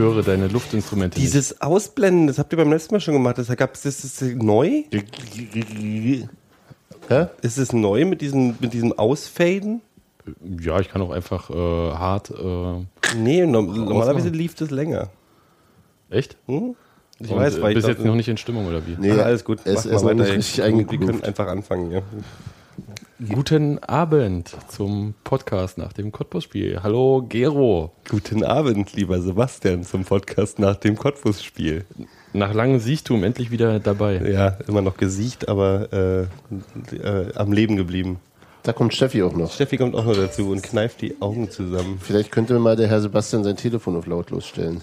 Höre deine Luftinstrumente. nicht. Dieses Ausblenden, das habt ihr beim letzten Mal schon gemacht. Das gab es, das ist neu? Hä? Ist es neu mit diesem, mit diesem Ausfaden? Ja, ich kann auch einfach äh, hart. Äh, Nee, no normalerweise lief das länger. echt? Hm? Ich Und, weiß, äh, weil bist ich jetzt noch nicht in Stimmung oder wie? Nee, Ach, alles gut. Es Mach ist mal noch weiter. nicht richtig Wir eingegroovt. können einfach anfangen, ja. Guten Abend zum Podcast nach dem Cottbus-Spiel. Hallo Gero. Guten Abend, lieber Sebastian, zum Podcast nach dem Cottbus-Spiel. Nach langem Siechtum endlich wieder dabei. Ja, immer noch gesiegt, aber äh, äh, am Leben geblieben. Da kommt Steffi auch noch. Steffi kommt auch noch dazu und kneift die Augen zusammen. Vielleicht könnte mal der Herr Sebastian sein Telefon auf lautlos stellen.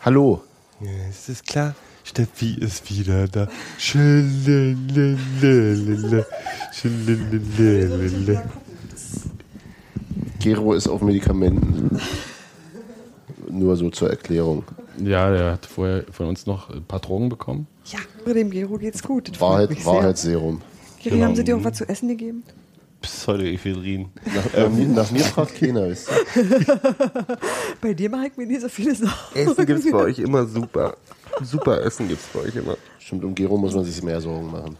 Hallo. Ja, ist es klar? Steffi ist wieder da. Gero ist auf Medikamenten. Nur so zur Erklärung. Ja, der hat vorher von uns noch ein paar Drogen bekommen. Ja, dem Gero geht's gut. Das Wahrheit. Wahrheitsserum. Geri, haben sie dir auch was zu essen gegeben? Pseudoephedrin. Nach, äh, mir- nach mir fragt keiner? Bei dir mache ich mir nicht so viele Sorgen. Essen gibt's bei euch immer super. Super Essen gibt's bei euch immer. Stimmt, um Gero muss man sich mehr Sorgen machen.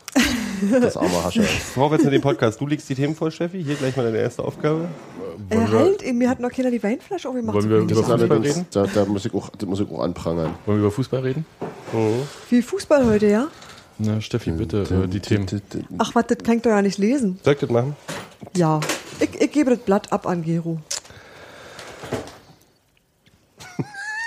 Das arme Hascher. Worauf jetzt mit dem Podcast? Du legst die Themen vor, Steffi. Hier gleich mal deine erste Aufgabe. Äh, halt, mir hat noch keiner die Weinflasche aufgemacht. Wollen wir über Das Fußball allerdings, reden? da, da, muss ich auch, das muss ich auch anprangern. Wollen wir über Fußball reden? Viel Fußball heute, ja? Na, Steffi, bitte, äh, die Themen. Ach, was, das kann ich doch ja nicht lesen. Soll ich das machen? Ja. Ich, ich gebe das Blatt ab an Gero.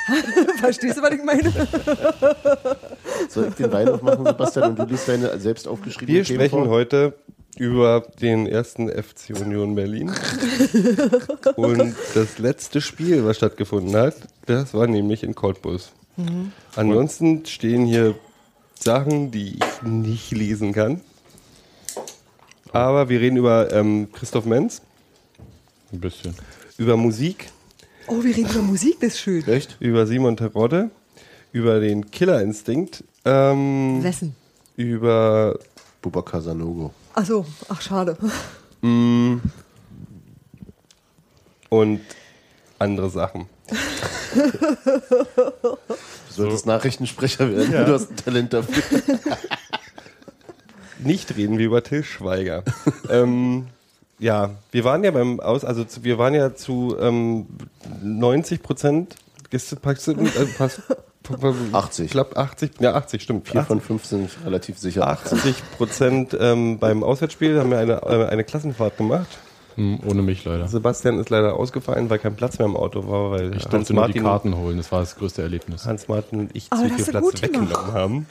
Verstehst du, was ich meine? Soll ich den Wein aufmachen, Sebastian, und du liest deine selbst aufgeschriebenen Wir Themen sprechen vor? heute über den ersten FC Union Berlin. Und das letzte Spiel, was stattgefunden hat, das war nämlich in Cottbus. Ansonsten stehen hier Sachen, die ich nicht lesen kann. Aber wir reden über ähm, Christoph Menz, Ein bisschen. über Musik, Oh, wir reden über Musik, das ist schön. Echt? über Simon Terodde, über den Killerinstinkt, ähm, Wessen? über Bubakar Sanogo. Ach so, ach schade. und andere Sachen. Du solltest Nachrichtensprecher werden. Du hast ein Talent dafür. Nicht reden wir über Till Schweiger. ähm, ja, wir waren ja beim Aus, also zu, wir waren ja zu ähm, 90 Prozent Gäste, pass, äh, pass, 80. Knapp 80, ja 80, stimmt. Vier von fünf sind relativ sicher. 80 Prozent ähm, beim Auswärtsspiel haben wir eine, äh, eine Klassenfahrt gemacht. Hm, ohne mich leider. Sebastian ist leider ausgefallen, weil kein Platz mehr im Auto war, weil Ich Hans durfte nur die Martin, Karten holen. Das war das größte Erlebnis. Hans Martin und ich zu viel Platz weggenommen haben.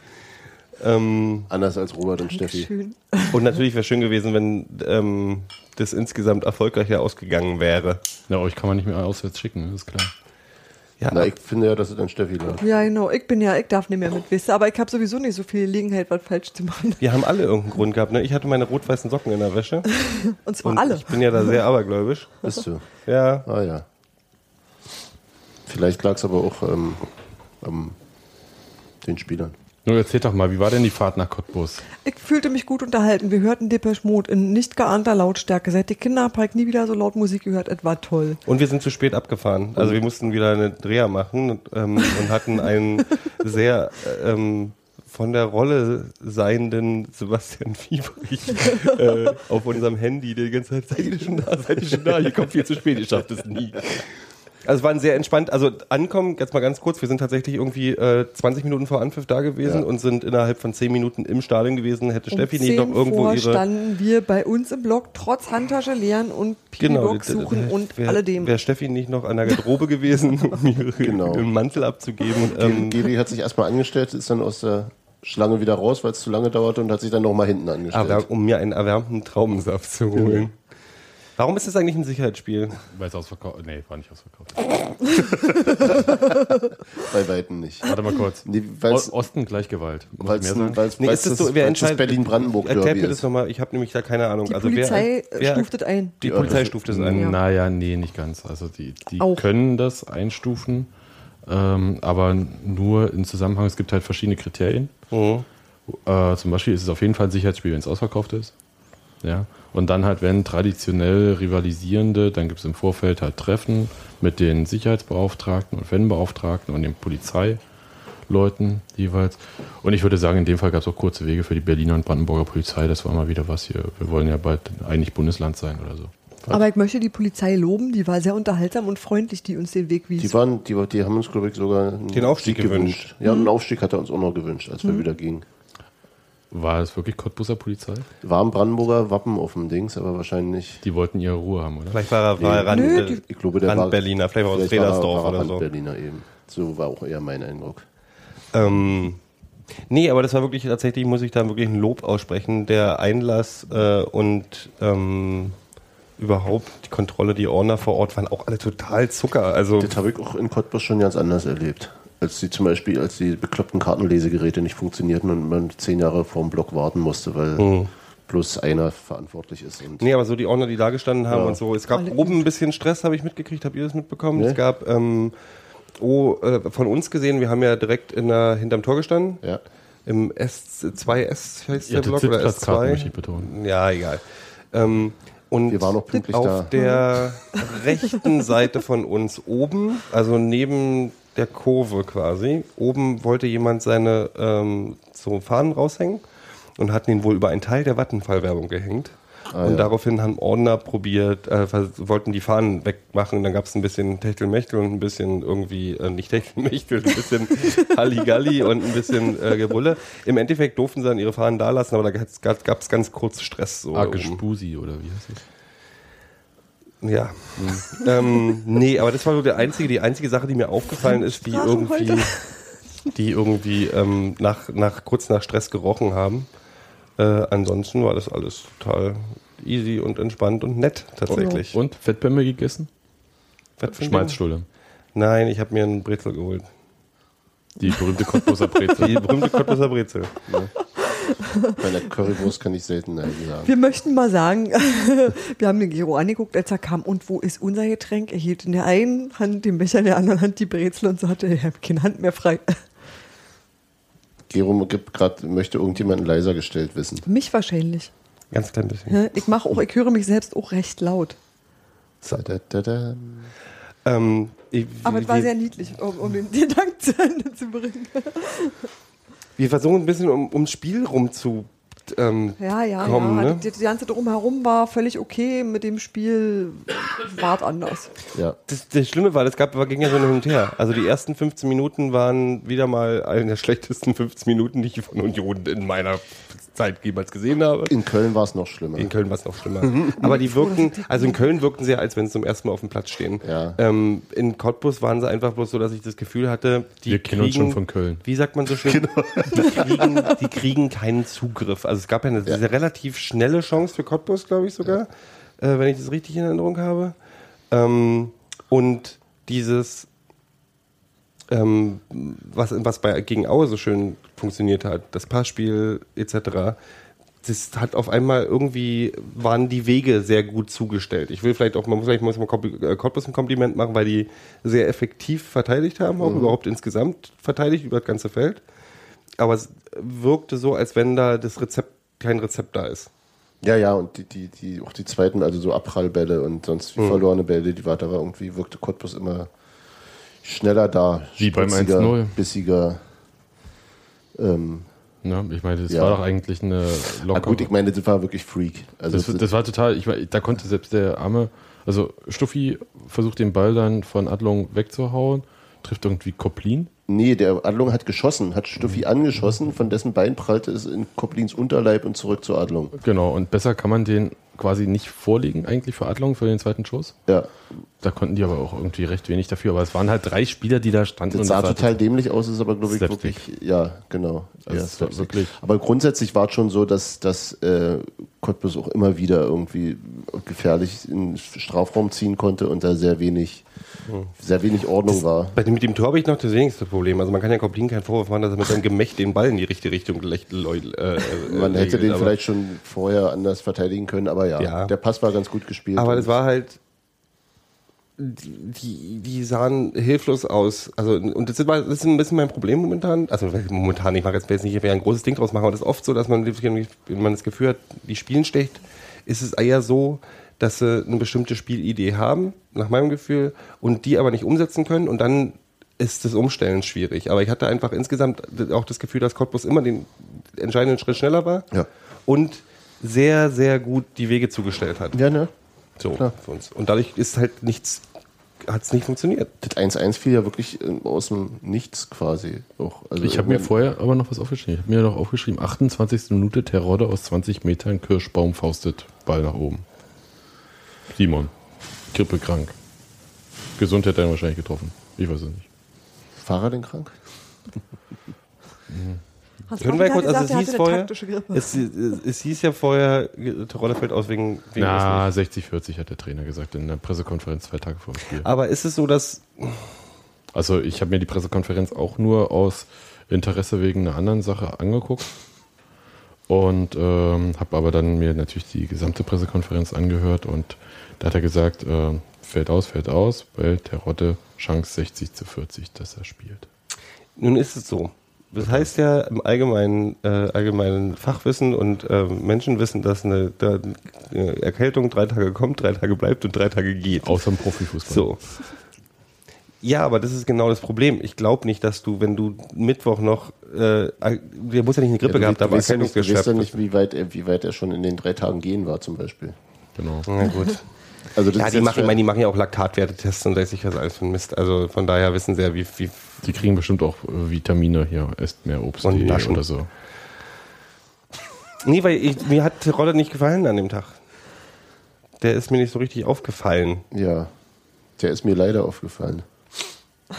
Ähm, Anders als Robert und Steffi. Schön. und natürlich wäre schön gewesen, wenn ähm, das insgesamt erfolgreicher ausgegangen wäre. Ja, euch kann man nicht mehr auswärts schicken, das ist klar. Ja, Na, ich finde ja, dass es an Steffi lag. Ja, genau. Ich bin ja, ich darf nicht mehr mit wissen, aber ich habe sowieso nicht so viel Gelegenheit, was falsch zu machen. Wir haben alle irgendeinen Grund gehabt. Ne? Ich hatte meine rot-weißen Socken in der Wäsche. Und zwar Und alle. ich bin ja da sehr abergläubisch. Bist du? Ja, Ah ja. Vielleicht lag es aber auch ähm, an den Spielern. Nur erzähl doch mal, wie war denn die Fahrt nach Cottbus? Ich fühlte mich gut unterhalten. Wir hörten Depeche Mode in nicht geahnter Lautstärke. Seit die Kinder habe ich nie wieder so laut Musik gehört. Es war toll. und wir sind zu spät abgefahren. Also wir mussten wieder eine Dreher machen und, ähm, und hatten einen sehr ähm, von der Rolle seienden Sebastian Fiebrich äh, auf unserem Handy die ganze Zeit, seid ihr schon da, seid ihr schon da, ihr kommt viel zu spät, ihr schafft es nie. Also es war ein sehr entspannt, also ankommen, jetzt mal ganz kurz, wir sind tatsächlich irgendwie äh, 20 Minuten vor Anpfiff da gewesen Ja. und sind innerhalb von 10 Minuten im Stadion gewesen. Hätte Steffi um nicht noch 10 irgendwo vor ihre... standen wir bei uns im Blog trotz Handtasche leeren und Genau, Pipi-Box suchen und wär, alledem. Wäre Steffi nicht noch an der Garderobe gewesen, um ihre Genau. ihren Mantel abzugeben. Ähm, Geri hat sich erstmal angestellt, ist dann aus der Schlange wieder raus, weil es zu lange dauerte und hat sich dann nochmal hinten angestellt. erwär- um mir einen erwärmten Traubensaft zu holen. Warum ist das eigentlich ein Sicherheitsspiel? Weil es ausverkauft Nee, war nicht ausverkauft. Bei Weitem nicht. Warte mal kurz. Nee, Osten gleich Gewalt. Sagen? weil's, Nee, ist das so, wer entscheidet? Berlin-Brandenburg Erklärt mir das nochmal, ich habe nämlich da keine Ahnung. Die also Polizei wer, wer, stuft es ein. Die Polizei stuft es ein. Ja. Naja, nee, nicht ganz. Also die, die Auch. können das einstufen, ähm, aber nur im Zusammenhang, es gibt halt verschiedene Kriterien. Mhm. Äh, zum Beispiel ist es auf jeden Fall ein Sicherheitsspiel, wenn es ausverkauft ist. Ja. Und dann halt, wenn traditionell rivalisierende, dann gibt es im Vorfeld halt Treffen mit den Sicherheitsbeauftragten und Fanbeauftragten und den Polizeileuten jeweils. Und ich würde sagen, in dem Fall gab es auch kurze Wege für die Berliner und Brandenburger Polizei. Das war mal wieder was hier. Wir wollen ja bald eigentlich Bundesland sein oder so. Aber ich möchte die Polizei loben, die war sehr unterhaltsam und freundlich, die uns den Weg wies. Die, waren, die, die haben uns, glaube ich, sogar einen Den Aufstieg gewünscht. Ja, einen Aufstieg hat er uns auch noch gewünscht, als wir wieder gingen. War es wirklich Cottbuser Polizei? War ein Brandenburger Wappen auf dem Dings, aber wahrscheinlich. Die wollten ihre Ruhe haben, oder? Vielleicht war er, war er Rand, Nö, die- Ich glaube, der Rand war. Berliner, vielleicht war er aus er- Fredersdorf er oder so. Rand-Berliner eben. So war auch eher mein Eindruck. Ähm, nee, aber das war wirklich tatsächlich, muss ich da wirklich ein Lob aussprechen. Der Einlass äh, und ähm, überhaupt die Kontrolle, die Ordner vor Ort waren auch alle total Zucker. Also Das habe ich auch in Cottbus schon ganz anders erlebt. Als die zum Beispiel, als die bekloppten Kartenlesegeräte nicht funktionierten und man zehn Jahre vor dem Block warten musste, weil bloß einer verantwortlich ist. Und Nee, aber so die Ordner, die da gestanden haben Ja. und so. Es gab Alle oben ein bisschen Stress, habe ich mitgekriegt. Habt ihr das mitbekommen? Nee. Es gab, ähm, oh, äh, von uns gesehen, wir haben ja direkt in der, hinterm Tor gestanden. ja. Im S2S heißt Ihr der Block oder Sitzplatzkarten, S2. möchte ich betonen. Ja, egal. Ähm, und Wir waren auch pünktlich auf da. der rechten Seite von uns oben, also neben der Kurve quasi, oben wollte jemand seine ähm, so Fahnen raushängen und hatten ihn wohl über einen Teil der Vattenfall-Werbung gehängt. und ja. daraufhin haben Ordner probiert, äh, wollten die Fahnen wegmachen. Und dann gab es ein bisschen Techtelmechtel und ein bisschen irgendwie, äh, nicht Techtelmechtel, ein bisschen Halligalli und ein bisschen äh, Gebulle. Im Endeffekt durften sie dann ihre Fahnen da lassen, aber da gab es ganz kurz Stress. So Ah, oben. Gespusi oder wie heißt das? Ja. ähm, nee, aber das war so der einzige, die einzige Sache, die mir aufgefallen ist, die irgendwie, die irgendwie ähm, nach, nach, kurz nach Stress gerochen haben. Äh, ansonsten war das alles total easy und entspannt und nett tatsächlich. Und Fettbämme gegessen? Schmalzstulle. Nein, ich habe mir einen Brezel geholt. Die berühmte Cottbuser Brezel. Die berühmte Cottbuser Brezel. Bei der Currywurst kann ich selten Nein sagen. Wir möchten mal sagen, wir haben den Gero angeguckt, als er kam. Und wo ist unser Getränk? Er hielt in der einen Hand den Becher, in der anderen Hand die Brezel und so hatte er keine Hand mehr frei. Gero gibt grad, möchte irgendjemanden leiser gestellt wissen. Mich wahrscheinlich. Ganz klein bisschen. Ich mache auch, ich höre mich selbst auch recht laut. Da, da, da, da. Ähm, ich- Aber es war sehr niedlich, um, um den, den Dank zu Ende zu bringen. Wir versuchen ein bisschen um, ums Spiel rum zu ähm, Ja, ja, kommen. ja. Ne? Die, die ganze drumherum war völlig okay. Mit dem Spiel war es anders. Ja. Das, das Schlimme war, das gab, war, ging ja so hin und her. Also die ersten 15 Minuten waren wieder mal eine der schlechtesten 15 Minuten, die ich von Union in meiner Zeit jemals gesehen habe. In Köln war es noch schlimmer. In Köln war es noch schlimmer. Aber die wirkten, also in Köln wirkten sie, als wenn sie zum ersten Mal auf dem Platz stehen. Ja. Ähm, in Cottbus waren sie einfach bloß so, dass ich das Gefühl hatte, die Wir kennen uns schon von Köln. Wie sagt man so schön? Die, kriegen, die kriegen keinen Zugriff. Also es gab ja eine sehr relativ schnelle Chance für Cottbus, glaube ich sogar, äh, wenn ich das richtig in Erinnerung habe. Ähm, und dieses, ähm, was, was bei gegen Aue so schön funktioniert hat, das Passspiel etc., das hat auf einmal irgendwie, waren die Wege sehr gut zugestellt. Ich will vielleicht auch, man muss man Kompli- äh, Cottbus ein Kompliment machen, weil die sehr effektiv verteidigt haben, auch überhaupt insgesamt verteidigt über das ganze Feld. Aber es wirkte so, als wenn da das Rezept, kein Rezept da ist. Ja, ja, und die, die, die, auch die zweiten, also so Abprallbälle und sonst wie verlorene Bälle, die war da war irgendwie, wirkte Cottbus immer schneller da. Wie beim spritziger, 1-0. Bissiger. Ähm, Ne? Ich meine, das Ja. war doch eigentlich eine na lockere. gut, ich meine, das war wirklich Freak. Also das, das war total, ich meine, da konnte selbst der arme, also Stuffi versucht den Ball dann von Adlung wegzuhauen, trifft irgendwie Koplin. nee, der Adlung hat geschossen, hat Stuffi angeschossen, von dessen Bein prallte es in Koplins Unterleib und zurück zur Adlung. Genau, und besser kann man den quasi nicht vorliegen eigentlich für Adlung für den zweiten Schuss. Ja, Da konnten die aber auch irgendwie recht wenig dafür. Aber es waren halt drei Spieler, die da standen. das sah war total dämlich aus, ist aber, glaube ich, wirklich, ja, genau. Also ja, wirklich- Aber grundsätzlich war es schon so, dass, dass äh, Cottbus auch immer wieder irgendwie gefährlich in den Strafraum ziehen konnte und da sehr wenig. Sehr wenig Ordnung war. Bei dem, mit dem Tor habe ich noch das wenigste Problem. Also man kann ja Koplin keinen Vorwurf machen, dass er mit seinem Gemächt den Ball in die richtige Richtung leu- äh, äh, Man hätte legelt, den vielleicht schon vorher anders verteidigen können, aber ja, Ja. der Pass war ganz gut gespielt. Aber das war halt. Die, die, sahen hilflos aus. Also, und das ist, das ist ein bisschen mein Problem momentan. Also, momentan, ich mag jetzt nicht ein großes Ding draus machen, aber das ist oft so, dass man, wenn man das Gefühl hat, die spielen schlecht, ist es eher so, dass sie eine bestimmte Spielidee haben, nach meinem Gefühl, und die aber nicht umsetzen können und dann ist das Umstellen schwierig. Aber ich hatte einfach insgesamt auch das Gefühl, dass Cottbus immer den entscheidenden Schritt schneller war Ja. und sehr, sehr gut die Wege zugestellt hat. ja, ne? So, Klar. für uns. Und dadurch ist halt nichts, hat es nicht funktioniert. Das 1-1 fiel ja wirklich äh, aus dem Nichts quasi. Auch. Also Ich habe mir irgendwann- vorher aber noch was aufgeschrieben. Ich habe mir noch aufgeschrieben, 28. Minute Terodde aus 20 Metern, Kirschbaum faustet, Ball nach oben. Simon, grippekrank. Gesund hätte er ihn wahrscheinlich getroffen. Ich weiß es nicht. Fahrer denn krank? Können wir kurz, also es hieß vorher, es, es hieß ja vorher, Terodde fällt aus wegen, wegen Na, des 60-40 hat der Trainer gesagt in der Pressekonferenz zwei Tage vor dem Spiel. Aber ist es so, dass, Also ich habe mir die Pressekonferenz auch nur aus Interesse wegen einer anderen Sache angeguckt und ähm, habe aber dann mir natürlich die gesamte Pressekonferenz angehört und da hat er gesagt, äh, fällt aus, fällt aus, weil Terodde Chance 60 zu 40, dass er spielt. nun ist es so. Das heißt ja im allgemeinen, äh, allgemeinen Fachwissen und äh, Menschenwissen, dass eine, da, eine Erkältung drei Tage kommt, drei Tage bleibt und drei Tage geht. Außer im Profifußball. So. Ja, aber das ist genau das Problem. Ich glaube nicht, dass du, wenn du Mittwoch noch, äh, der muss ja nicht eine Grippe Ja, gehabt haben, ja nicht, du weißt ja nicht wie, weit er, wie weit er schon in den drei Tagen gehen war, zum Beispiel. Genau. Na gut. Also das Ja, ist die machen, ich meine, die machen ja auch Laktatwertetests und weiß ich was alles für ein Mist. Also von daher wissen sie ja, wie, wie Die kriegen bestimmt auch äh, Vitamine hier, esst mehr Obst Und oder so. Nee, weil ich, mir hat Rolle nicht gefallen an dem Tag. Der ist mir nicht so richtig aufgefallen. Ja, der ist mir leider aufgefallen.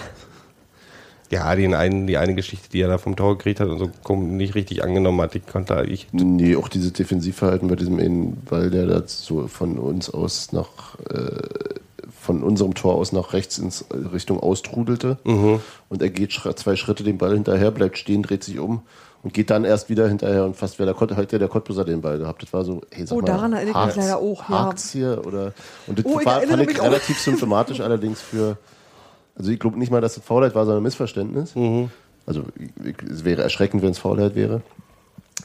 Ja, den einen, die eine Geschichte, die er da vom Tor gekriegt hat und so nicht richtig angenommen hat, die konnte ich. Nee, auch dieses Defensivverhalten bei diesem einen Ball, der da so von uns aus nach, äh, von unserem Tor aus nach rechts in Richtung austrudelte. Und er geht zwei Schritte den Ball hinterher, bleibt stehen, dreht sich um und geht dann erst wieder hinterher und fast wäre der, Kott- hätte der Cottbuser den Ball gehabt. Das war so, hey, sag Oh, mal, daran erinnere ich mich leider auch, ja. hier oder, und das Oh, ich war, fand ich relativ symptomatisch allerdings für, also ich glaube nicht mal, dass das Faulheit war, sondern ein Missverständnis. Also ich, es wäre erschreckend, wenn es Faulheit wäre,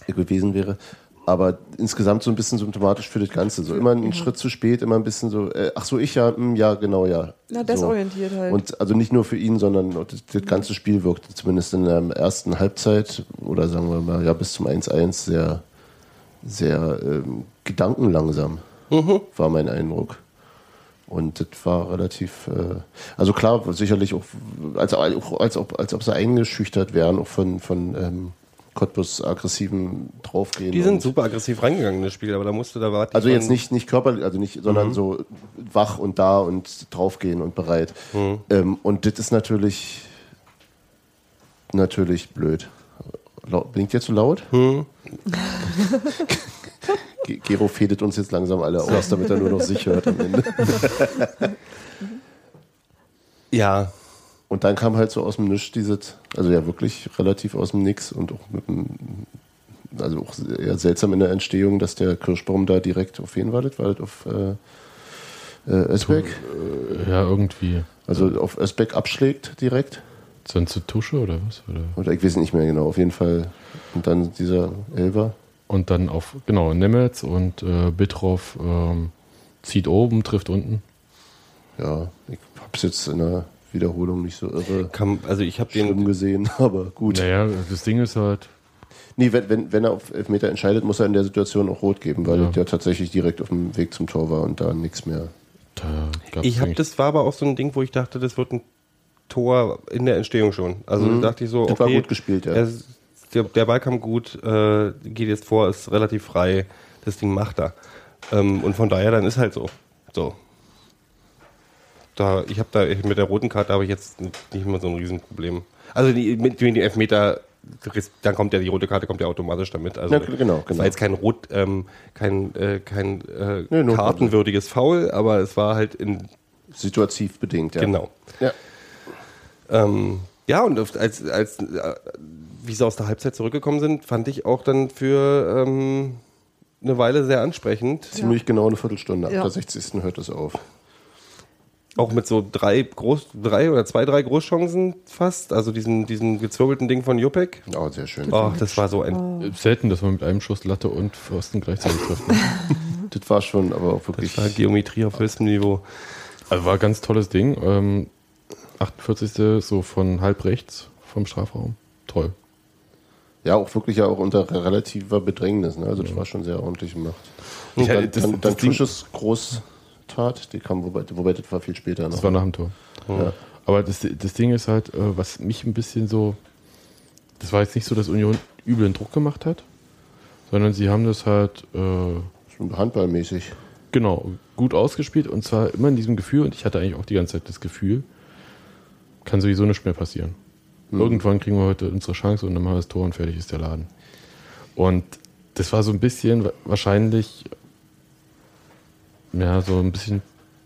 gewesen wäre. Aber insgesamt so ein bisschen symptomatisch für das Ganze. So immer einen Schritt zu spät, immer ein bisschen so, äh, ach so, ich ja, hm, ja, genau, ja. Na, so. desorientiert halt. Und also nicht nur für ihn, sondern das, das ganze Spiel wirkte zumindest in der ersten Halbzeit oder sagen wir mal, ja, bis zum 1-1 sehr, sehr ähm, gedankenlangsam, war mein Eindruck. Und das war relativ, äh, also klar, sicherlich auch, als, auch als, ob, als ob sie eingeschüchtert wären, auch von, von ähm, Cottbus aggressiven Draufgehen. Die sind super aggressiv reingegangen in das Spiel, aber da musste da warten. Also jetzt nicht, nicht körperlich, also nicht, sondern so wach und da und draufgehen und bereit. Ähm, und das ist natürlich, natürlich blöd. Lau- Bin ich dir zu laut? Ge- Gero fädet uns jetzt langsam alle aus, damit er nur noch sich hört am Ende. Ja, Und dann kam halt so aus dem Nichts dieses, also ja wirklich relativ aus dem Nix und auch mit dem, also auch eher seltsam in der Entstehung, dass der Kirschbaum da direkt auf wen war das? War das auf äh, äh, Özbeck? Ja, irgendwie. Also auf Özbeck abschlägt direkt? Dann zu Tusche oder was? Oder? Oder ich weiß nicht mehr genau, auf jeden Fall. Und dann dieser Elver. Und dann auf, genau, Nemetz und äh, Bitroff ähm, zieht oben, trifft unten. Ja, ich hab's jetzt in der Wiederholung nicht so irre kam, also ich habe den, gesehen, aber gut. Naja, das Ding ist halt, Nee, wenn, wenn, wenn er auf Elfmeter entscheidet, muss er in der Situation auch rot geben, weil Ja. der tatsächlich direkt auf dem Weg zum Tor war und da nichts mehr. da gab's ich habe das war aber auch so ein Ding, wo ich dachte, das wird ein Tor in der Entstehung schon. Also da dachte ich so, Das okay, war gut gespielt, ja. er der, der Ball kam gut, äh, geht jetzt vor, ist relativ frei, das Ding macht er. Ähm, und von daher dann ist halt so. So. Da, ich habe da mit der roten Karte habe ich jetzt nicht mehr so ein Riesenproblem. Also die, mit den Elfmeter, dann kommt ja die rote Karte kommt ja automatisch damit. Also Ja, genau, Es genau. war jetzt kein rot, ähm, kein, äh, kein äh, Nee, nur- kartenwürdiges Foul, aber es war halt in Situativ bedingt, ja. genau. Ja. Ähm, ja, und als, als äh, wie sie aus der Halbzeit zurückgekommen sind, fand ich auch dann für ähm, eine Weile sehr ansprechend. Ziemlich genau eine Viertelstunde. Ab Ja. der 60. hört es auf. Auch mit so drei groß, drei oder zwei, drei Großchancen fast. Also diesen, diesen gezwirbelten Ding von Jupek. Oh, sehr schön. Oh, das war so ein. Äh, Selten, dass man mit einem Schuss Latte und Pfosten gleichzeitig trifft. Ne? Das war schon, aber auch wirklich. Das war Geometrie auf höchstem Niveau. Also war ein ganz tolles Ding. Ähm, 48. so von halb rechts vom Strafraum. Toll. Ja, auch wirklich ja auch unter relativer Bedrängnis. Ne? Also das war schon sehr ordentlich gemacht. Und Ja, dann, das- dann, dann Tusches Großtat, die kam, wobei, wobei das war viel später noch. Das war nach dem Tor. ja. Aber das, das Ding ist halt, äh, was mich ein bisschen so. Das war jetzt nicht so, dass Union üblen Druck gemacht hat, sondern sie haben das halt. Äh, handballmäßig. Genau, gut ausgespielt und zwar immer in diesem Gefühl, und ich hatte eigentlich auch die ganze Zeit das Gefühl, kann sowieso nichts mehr passieren. Irgendwann kriegen wir heute unsere Chance und dann machen wir das Tor und fertig ist der Laden. Und das war so ein bisschen wa- wahrscheinlich, ja, so ein bisschen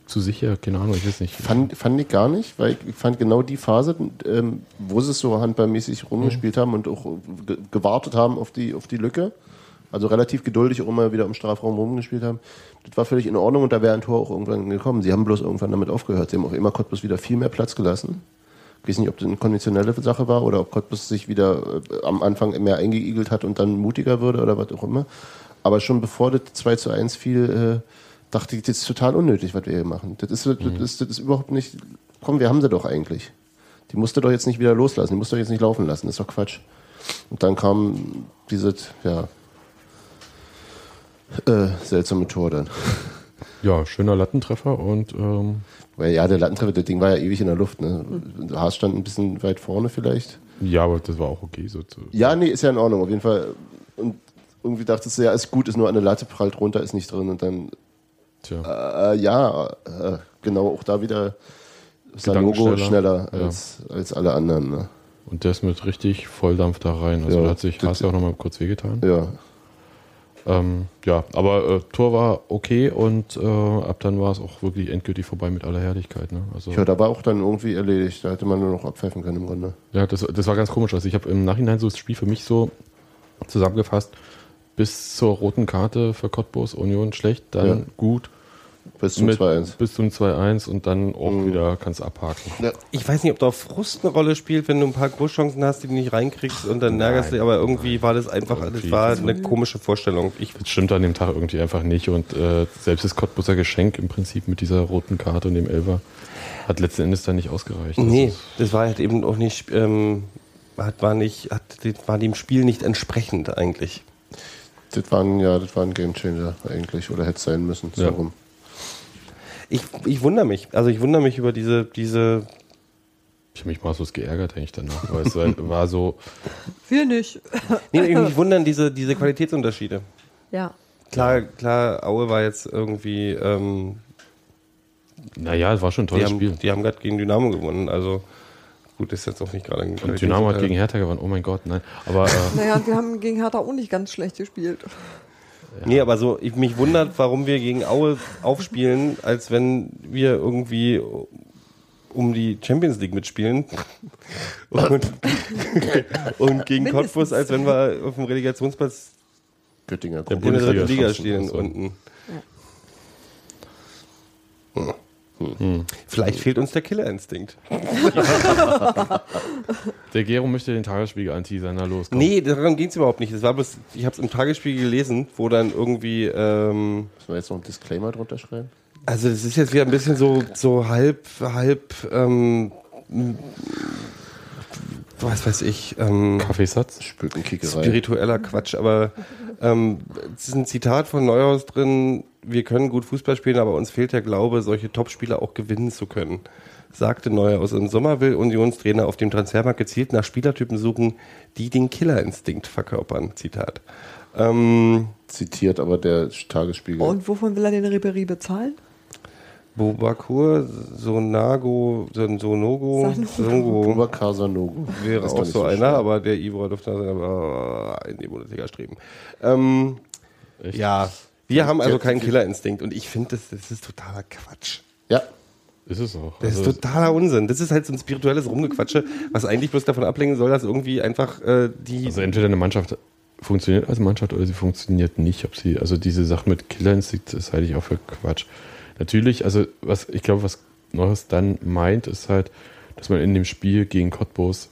zu sicher, keine Ahnung, ich weiß nicht. Fand, fand ich gar nicht, weil ich fand genau die Phase, ähm, wo sie es so handballmäßig rumgespielt haben und auch ge gewartet haben auf die, auf die Lücke, also relativ geduldig auch immer wieder im Strafraum rumgespielt haben, das war völlig in Ordnung und da wäre ein Tor auch irgendwann gekommen. Sie haben bloß irgendwann damit aufgehört. Sie haben auch immer Cottbus wieder viel mehr Platz gelassen. Ich weiß nicht, ob das eine konventionelle Sache war oder ob Cottbus sich wieder äh, am Anfang mehr eingeigelt hat und dann mutiger würde oder was auch immer. Aber schon bevor das 2 zu 1 fiel, äh, dachte ich, das ist total unnötig, was wir hier machen. Das ist, das, ist, das ist überhaupt nicht. Komm, wir haben sie doch eigentlich. Die musste doch jetzt nicht wieder loslassen, die musste doch jetzt nicht laufen lassen, das ist doch Quatsch. Und dann kam dieses, ja, äh, seltsame Tor dann. Ja, schöner Lattentreffer und ähm, Weil ja, der Lattentreffer, das Ding war ja ewig in der Luft. Ne? Der Haas stand ein bisschen weit vorne vielleicht. ja, aber das war auch okay. So zu, Ja, nee, ist ja in Ordnung, auf jeden Fall. Und irgendwie dachtest du, ja, ist gut, ist nur eine Latte, prallt runter, ist nicht drin. Und dann, Tja. äh, ja, äh, genau, auch da wieder Sanogo Gedankenschneller. schneller Ja. als, als alle anderen. Ne? Und der ist mit richtig Volldampf da rein. Also Ja, da hat sich Haas ja auch nochmal kurz wehgetan. Ja, Ähm, ja, aber äh, Tor war okay und äh, ab dann war es auch wirklich endgültig vorbei mit aller Herrlichkeit. Ne? Also, ja, da war auch dann irgendwie erledigt. Da hätte man nur noch abpfeifen können im Grunde. ja, das, das war ganz komisch. Also ich habe im Nachhinein so das Spiel für mich so zusammengefasst, bis zur roten Karte für Cottbus Union schlecht, dann Ja. gut, Bis zum mit, 2-1. bis zum 2-1 und dann auch Mhm. wieder kannst du abhaken. Ja. Ich weiß nicht, ob da Frust eine Rolle spielt, wenn du ein paar Großchancen hast, die du nicht reinkriegst und dann ärgerst du dich, aber irgendwie war das einfach, das war eine komische Vorstellung. Ich, Das stimmt an dem Tag irgendwie einfach nicht und äh, selbst das Cottbuser Geschenk im Prinzip mit dieser roten Karte und dem Elfer hat letzten Endes dann nicht ausgereicht. Das nee, das war halt eben auch nicht, ähm, hat, war nicht, hat, das war dem Spiel nicht entsprechend eigentlich. Das war ein, ja, das war ein Gamechanger eigentlich. Oder hätte es sein müssen. So Ja. rum. Ich, ich wundere mich, also ich wundere mich über diese, diese, Ich habe mich maßlos geärgert eigentlich danach, weil es war, so, Wir nicht. nee, ich mich wundern diese, diese Qualitätsunterschiede. Ja. Klar, klar, Aue war jetzt irgendwie, ähm, naja, es war schon ein die tolles haben, Spiel. die haben gerade gegen Dynamo gewonnen, also gut, ist jetzt auch nicht gerade ein Und Dynamo hat gegen Hertha gewonnen, oh mein Gott, nein. Aber äh, Naja, und wir haben gegen Hertha auch nicht ganz schlecht gespielt. Nee, aber so, ich, mich wundert, warum wir gegen Aue aufspielen, als wenn wir irgendwie um die Champions League mitspielen. Und, und gegen Mindestens. Cottbus, als wenn wir auf dem Relegationsplatz Göttinger Der in der dritten Bundesliga Liga fast stehen also. unten. Hm. Vielleicht fehlt uns der Killerinstinkt. der Gero möchte den Tagesspiegel anteasern, na los. komm. Nee, darum ging es überhaupt nicht. Das war bloß, ich habe es im Tagesspiegel gelesen, wo dann irgendwie, ähm, Müssen wir jetzt noch einen Disclaimer drunter schreiben? Also das ist jetzt wieder ein bisschen so, so halb, halb, ähm, was weiß ich, ähm, Kaffeesatz? Spiritueller Quatsch, aber ähm, es ist ein Zitat von Neuhaus drin, wir können gut Fußball spielen, aber uns fehlt der Glaube, solche Topspieler auch gewinnen zu können. sagte Neuhaus. Im Sommer will Unionstrainer auf dem Transfermarkt gezielt nach Spielertypen suchen, die den Killerinstinkt verkörpern. Zitat. Ähm, Zitiert aber der Tagesspiegel. Und wovon will er den Ribery bezahlen? Bobakur, Sonago, Son- Sonogo, Sanogo. Songo Bubakar Sanogo. wäre auch so einer, schwer. aber der Ivo durfte aber in die Bundesliga streben. Ähm, ja, wir haben also keinen Killerinstinkt und ich finde, das, das ist totaler Quatsch. Ja, Ist es auch. Das Also, ist totaler Unsinn. Das ist halt so ein spirituelles Rumgequatsche, was eigentlich bloß davon ablenken soll, dass irgendwie einfach äh, die. also entweder eine Mannschaft funktioniert als Mannschaft oder sie funktioniert nicht. Ob sie, also diese Sache mit Killerinstinkt, das halte ich auch für Quatsch. Natürlich, also was ich glaube, was Neues dann meint, ist halt, dass man in dem Spiel gegen Cottbus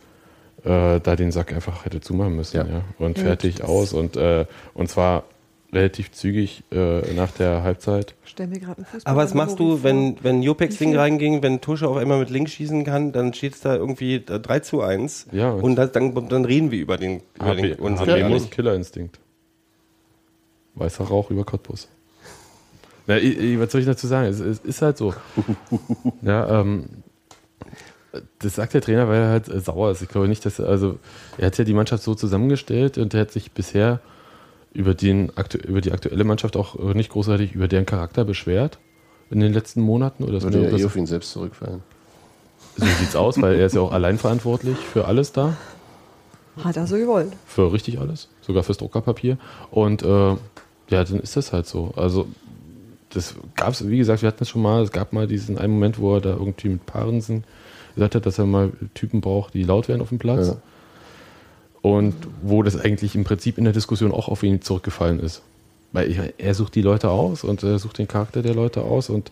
äh, da den Sack einfach hätte zumachen müssen, ja. Ja. Und Ja, fertig das- aus und äh, und zwar relativ zügig äh, nach der Halbzeit. Stell mir gerade Fußball. aber was machst du, wenn, wenn Jopex Ding reinging, wenn Tusche auf einmal mit links schießen kann, dann steht es da irgendwie äh, 3 zu 1. Ja, und und- das, dann, dann reden wir über den, über den. HB gar muss nicht. Killerinstinkt. Weißer Rauch über Cottbus. Na, ich, ich, was soll ich dazu sagen? Es, es ist halt so. ja, ähm, das sagt der Trainer, weil er halt äh, sauer ist. Ich glaube nicht, dass er, also, er hat ja die Mannschaft so zusammengestellt und er hat sich bisher über, den, über die aktuelle Mannschaft auch äh, nicht großartig über deren Charakter beschwert in den letzten Monaten. Oder würde ja das, eh auf ihn selbst zurückfallen. so sieht's aus, weil er ist ja auch allein verantwortlich für alles da. Hat er so gewollt. Für richtig alles, sogar fürs Druckerpapier. Und äh, ja, dann ist das halt so. Also, das gab es, wie gesagt, wir hatten es schon mal, es gab mal diesen einen Moment, wo er da irgendwie mit Parensen gesagt hat, dass er mal Typen braucht, die laut werden auf dem Platz. Ja. Und wo das eigentlich im Prinzip in der Diskussion auch auf ihn zurückgefallen ist. Weil er sucht die Leute aus und er sucht den Charakter der Leute aus und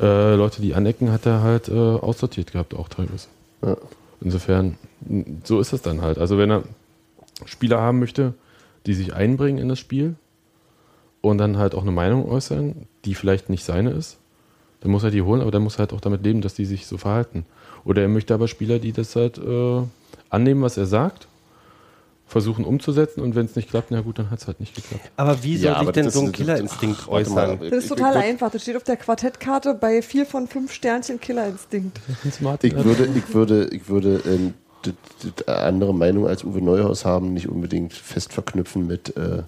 äh, Leute, die anecken, hat er halt äh, aussortiert gehabt, auch teilweise. Ja. Insofern, so ist es dann halt. Also wenn er Spieler haben möchte, die sich einbringen in das Spiel und dann halt auch eine Meinung äußern, die vielleicht nicht seine ist, dann muss er die holen, aber dann muss er halt auch damit leben, dass die sich so verhalten. Oder er möchte aber Spieler, die das halt äh, annehmen, was er sagt, versuchen umzusetzen und wenn es nicht klappt, na gut, dann hat es halt nicht geklappt. Aber wie soll Ja, sich denn so ein Killerinstinkt mal, äußern? ich- Das ist total ich einfach. Das steht auf der Quartettkarte bei vier von fünf Sternchen Killerinstinkt. Ich würde, ich würde, ich würde ähm, d- d- andere Meinung als Uwe Neuhaus haben, nicht unbedingt fest verknüpfen mit äh,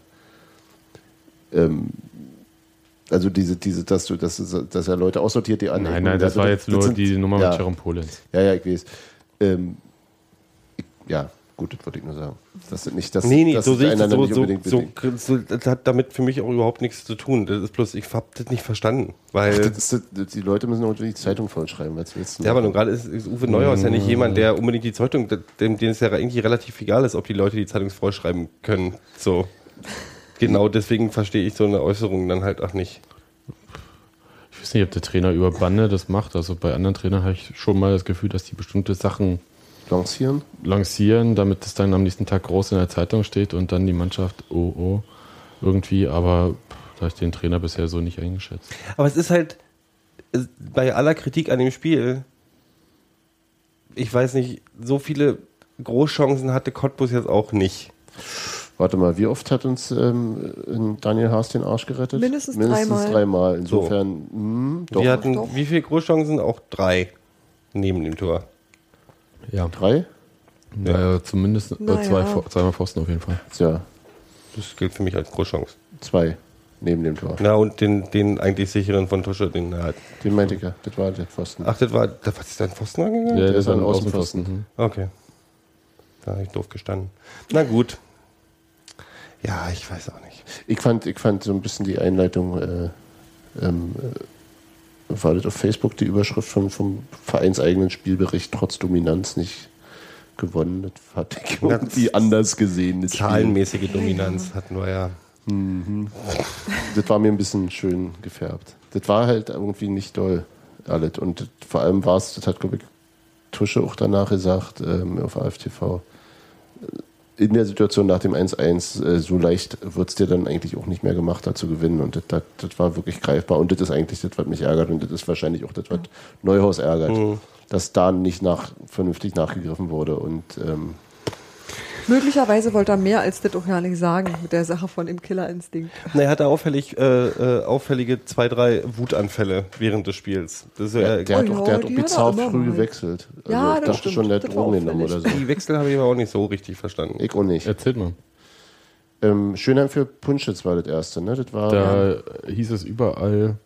ähm, also diese, diese, dass du, dass, dass er Leute aussortiert, die anecken. Nein, nein, das Also war jetzt nur sind- die Nummer ja, mit Jerome Polenz. Ja, ja, ich weiß. Ähm, ich, ja, gut, das wollte ich nur sagen. Das sind nicht, das, Nee, nee, das so ist sehe ich das einander so, nicht so, unbedingt so, so, das hat damit für mich auch überhaupt nichts zu tun. Das ist bloß, ich hab das nicht verstanden. Weil, Das ist, das, die Leute müssen auch die Zeitung vollschreiben. Was willst du ja, aber nun gerade ist, ist Uwe Neuhaus ja nicht jemand, der unbedingt die Zeitung, dem, dem es ja eigentlich relativ egal ist, ob die Leute die Zeitung vollschreiben können. So. Genau deswegen verstehe ich so eine Äußerung dann halt auch nicht. Ich weiß nicht, ob der Trainer über Bande das macht. Also bei anderen Trainern habe ich schon mal das Gefühl, dass die bestimmte Sachen Lancieren? lancieren, damit es dann am nächsten Tag groß in der Zeitung steht und dann die Mannschaft, oh, oh, irgendwie. Aber pff, da habe ich den Trainer bisher so nicht eingeschätzt. Aber es ist halt, bei aller Kritik an dem Spiel, ich weiß nicht, so viele Großchancen hatte Cottbus jetzt auch nicht. Warte mal, wie oft hat uns ähm, Daniel Haas den Arsch gerettet? Mindestens Mindestens dreimal. dreimal. Insofern, mh, doch. Wir hatten doch. wie viele Großchancen? Auch drei neben dem Tor. Ja. Drei? Naja, zumindest äh, Naja. zwei, zweimal Pfosten auf jeden Fall. Tja, Das gilt für mich als Großchance. zwei neben dem Tor. Na, und den, den eigentlich sicheren von Tusche, den er hat. Den meinte ich ja, das war der Pfosten. Ach, das war, das war dein Pfosten angegangen? Ja, der das ist war ein ein Außenpfosten. Außenpfosten. Okay. Da habe ich doof gestanden. Na gut. Ja, ich weiß auch nicht. Ich fand, ich fand so ein bisschen die Einleitung, äh, ähm, äh, war das auf Facebook die Überschrift von, vom vereinseigenen Spielbericht trotz Dominanz nicht gewonnen. Das Ja, irgendwie anders gesehen. Das Spiel. Zahlenmäßige Dominanz hatten wir ja. Das war mir ein bisschen schön gefärbt. Das war halt irgendwie nicht doll, alles. Und das, vor allem war es, das hat, glaube ich, Tusche auch danach gesagt, ähm, auf AFTV, in der Situation nach dem 1-1, äh, so leicht wird es dir dann eigentlich auch nicht mehr gemacht, da zu gewinnen. Und das, das, das war wirklich greifbar. Und das ist eigentlich das, was mich ärgert. Und das ist wahrscheinlich auch das, was Neuhaus ärgert. Dass da nicht nach, vernünftig nachgegriffen wurde. Und ähm, Möglicherweise wollte er mehr als das auch ja nicht sagen mit der Sache von dem Killerinstinkt. Na, er hatte auffällig, äh, äh, auffällige zwei, drei Wutanfälle während des Spiels. Das ist ja, Der hat Oh ja, der hat auch er bizarr früh mal. gewechselt. Also Ja, ich das dachte stimmt. schon, der hat Drogen genommen oder so. die Wechsel habe ich aber auch nicht so richtig verstanden. Ich auch nicht. Erzählt mal. Ähm, Schönheim für Punschitz war das erste, ne? Das war Da hieß es überall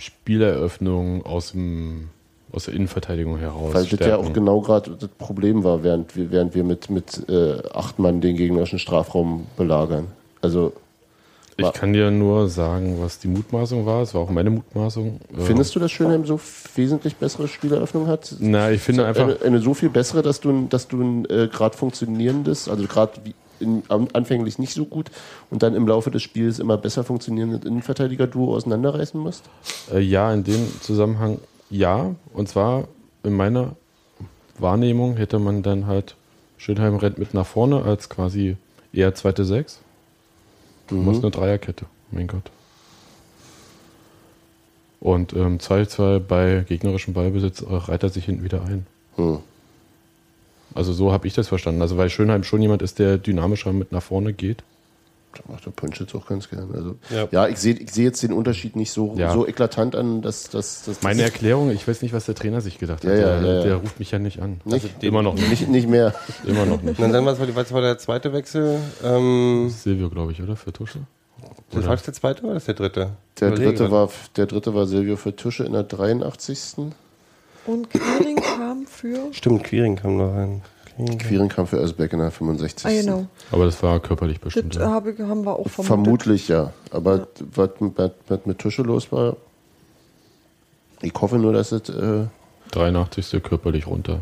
Spieleröffnung aus, dem, aus der Innenverteidigung heraus. weil das ja stärken. auch genau gerade das Problem war, während wir, während wir mit, mit äh, acht Mann den gegnerischen Strafraum belagern. Also Ich kann dir nur sagen, was die Mutmaßung war. Es war auch meine Mutmaßung. Äh, findest du, dass Schönheim so wesentlich bessere Spieleröffnung hat? Na, ich finde einfach. eine, eine so viel bessere, dass du, ein- dass du ein äh, gerade funktionierendes, also gerade anfänglich nicht so gut und dann im Laufe des Spiels immer besser funktionierendes Innenverteidiger-Duo auseinanderreißen musst? Äh, ja, in dem Zusammenhang ja. Und zwar in meiner Wahrnehmung hätte man dann halt Schönheim rennt mit nach vorne als quasi eher zweite Sechs. Du musst eine Dreierkette, mein Gott. Und ähm, 2-2 bei gegnerischem Ballbesitz äh, reiht er sich hinten wieder ein. Hm. Also so habe ich das verstanden. Also weil Schönheim schon jemand ist, der dynamischer mit nach vorne geht. Das macht der Punch jetzt auch ganz gern. Also, Ja. ja. ich sehe ich seh jetzt den Unterschied nicht so, Ja. so eklatant an, dass, dass, dass Meine das Erklärung, ich weiß nicht, was der Trainer sich gedacht hat. Der, ja, ja. der ruft mich ja nicht an. Nicht? Also immer noch nicht. nicht, nicht mehr. Immer noch nicht. Und dann was war, die, was war der zweite Wechsel? Ähm, Silvio, glaube ich, oder? Für Tusche? das war das der zweite oder das der dritte? Der Überlegen dritte, wir. war, der dritte war Silvio für Tusche in der 83. Und Quiring kam für. Stimmt, Quiring kam noch rein. Quirin kam für Özbeck in der 65. Ah, genau. Aber das war körperlich bestimmt. Das Ja. habe, haben wir auch vermutet. Vermutlich ja. Aber was mit, was mit Tusche los war, ich hoffe nur, dass es, äh, 83. körperlich runter.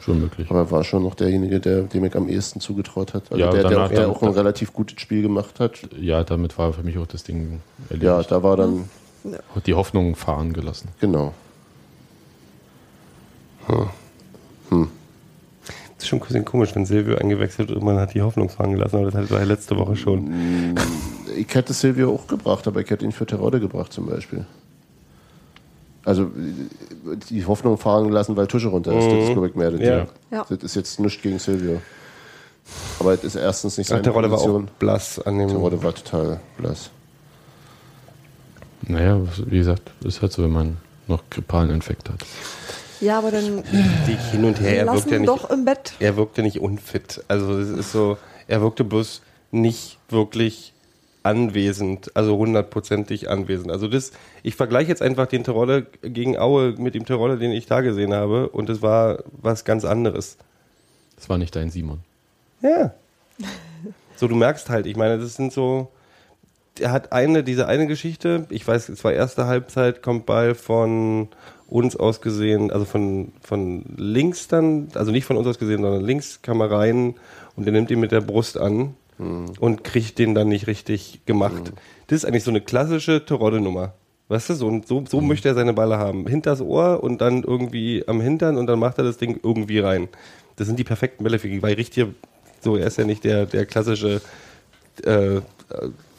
Schon möglich. aber war schon noch derjenige, der, dem ich am ehesten zugetraut hat. Also Ja, der, der danach auch, der auch ein relativ gutes Spiel gemacht hat. Ja, damit war für mich auch das Ding Ja, erledigt. da war dann, Die Hoffnung fahren gelassen. genau. Ist schon ein bisschen komisch, wenn Silvio eingewechselt und man hat die Hoffnung fahren gelassen, aber das hatte war ja letzte Woche schon. Ich hätte Silvio auch gebracht, aber ich hätte ihn für Terodde gebracht zum Beispiel. Also die Hoffnung fahren gelassen, weil Tusche runter ist. Das ist, glaube ich, mehr das Ja. Ja. Das ist jetzt nichts gegen Silvio. Aber es ist erstens nicht Ach, seine der Rolle war auch blass an dem. Terodde war total blass. Naja, wie gesagt, ist halt so, wenn man noch grippalen Infekt hat. Ja, aber dann Die hin und her, er lassen wirkt ja nicht. doch im Bett. Er wirkte nicht unfit. Also es ist so, er wirkte bloß nicht wirklich anwesend, also hundertprozentig anwesend. Also das, ich vergleiche jetzt einfach den Terolle gegen Aue mit dem Terolle, den ich da gesehen habe, und es war was ganz anderes. Das war nicht dein Simon. Ja. So, du merkst halt, ich meine, das sind so, er hat eine, diese eine Geschichte, ich weiß, es war erste Halbzeit, kommt Ball von uns aus gesehen, also von, von links dann, also nicht von uns aus gesehen, sondern links kam er rein und der nimmt ihn mit der Brust an und kriegt den dann nicht richtig gemacht. Das ist eigentlich so eine klassische Terodde-Nummer. Weißt du, so, so, so möchte er seine Balle haben. Hinters Ohr und dann irgendwie am Hintern und dann macht er das Ding irgendwie rein. Das sind die perfekten Bälle für ihn, weil richtig, so, er ist ja nicht der, der klassische, äh,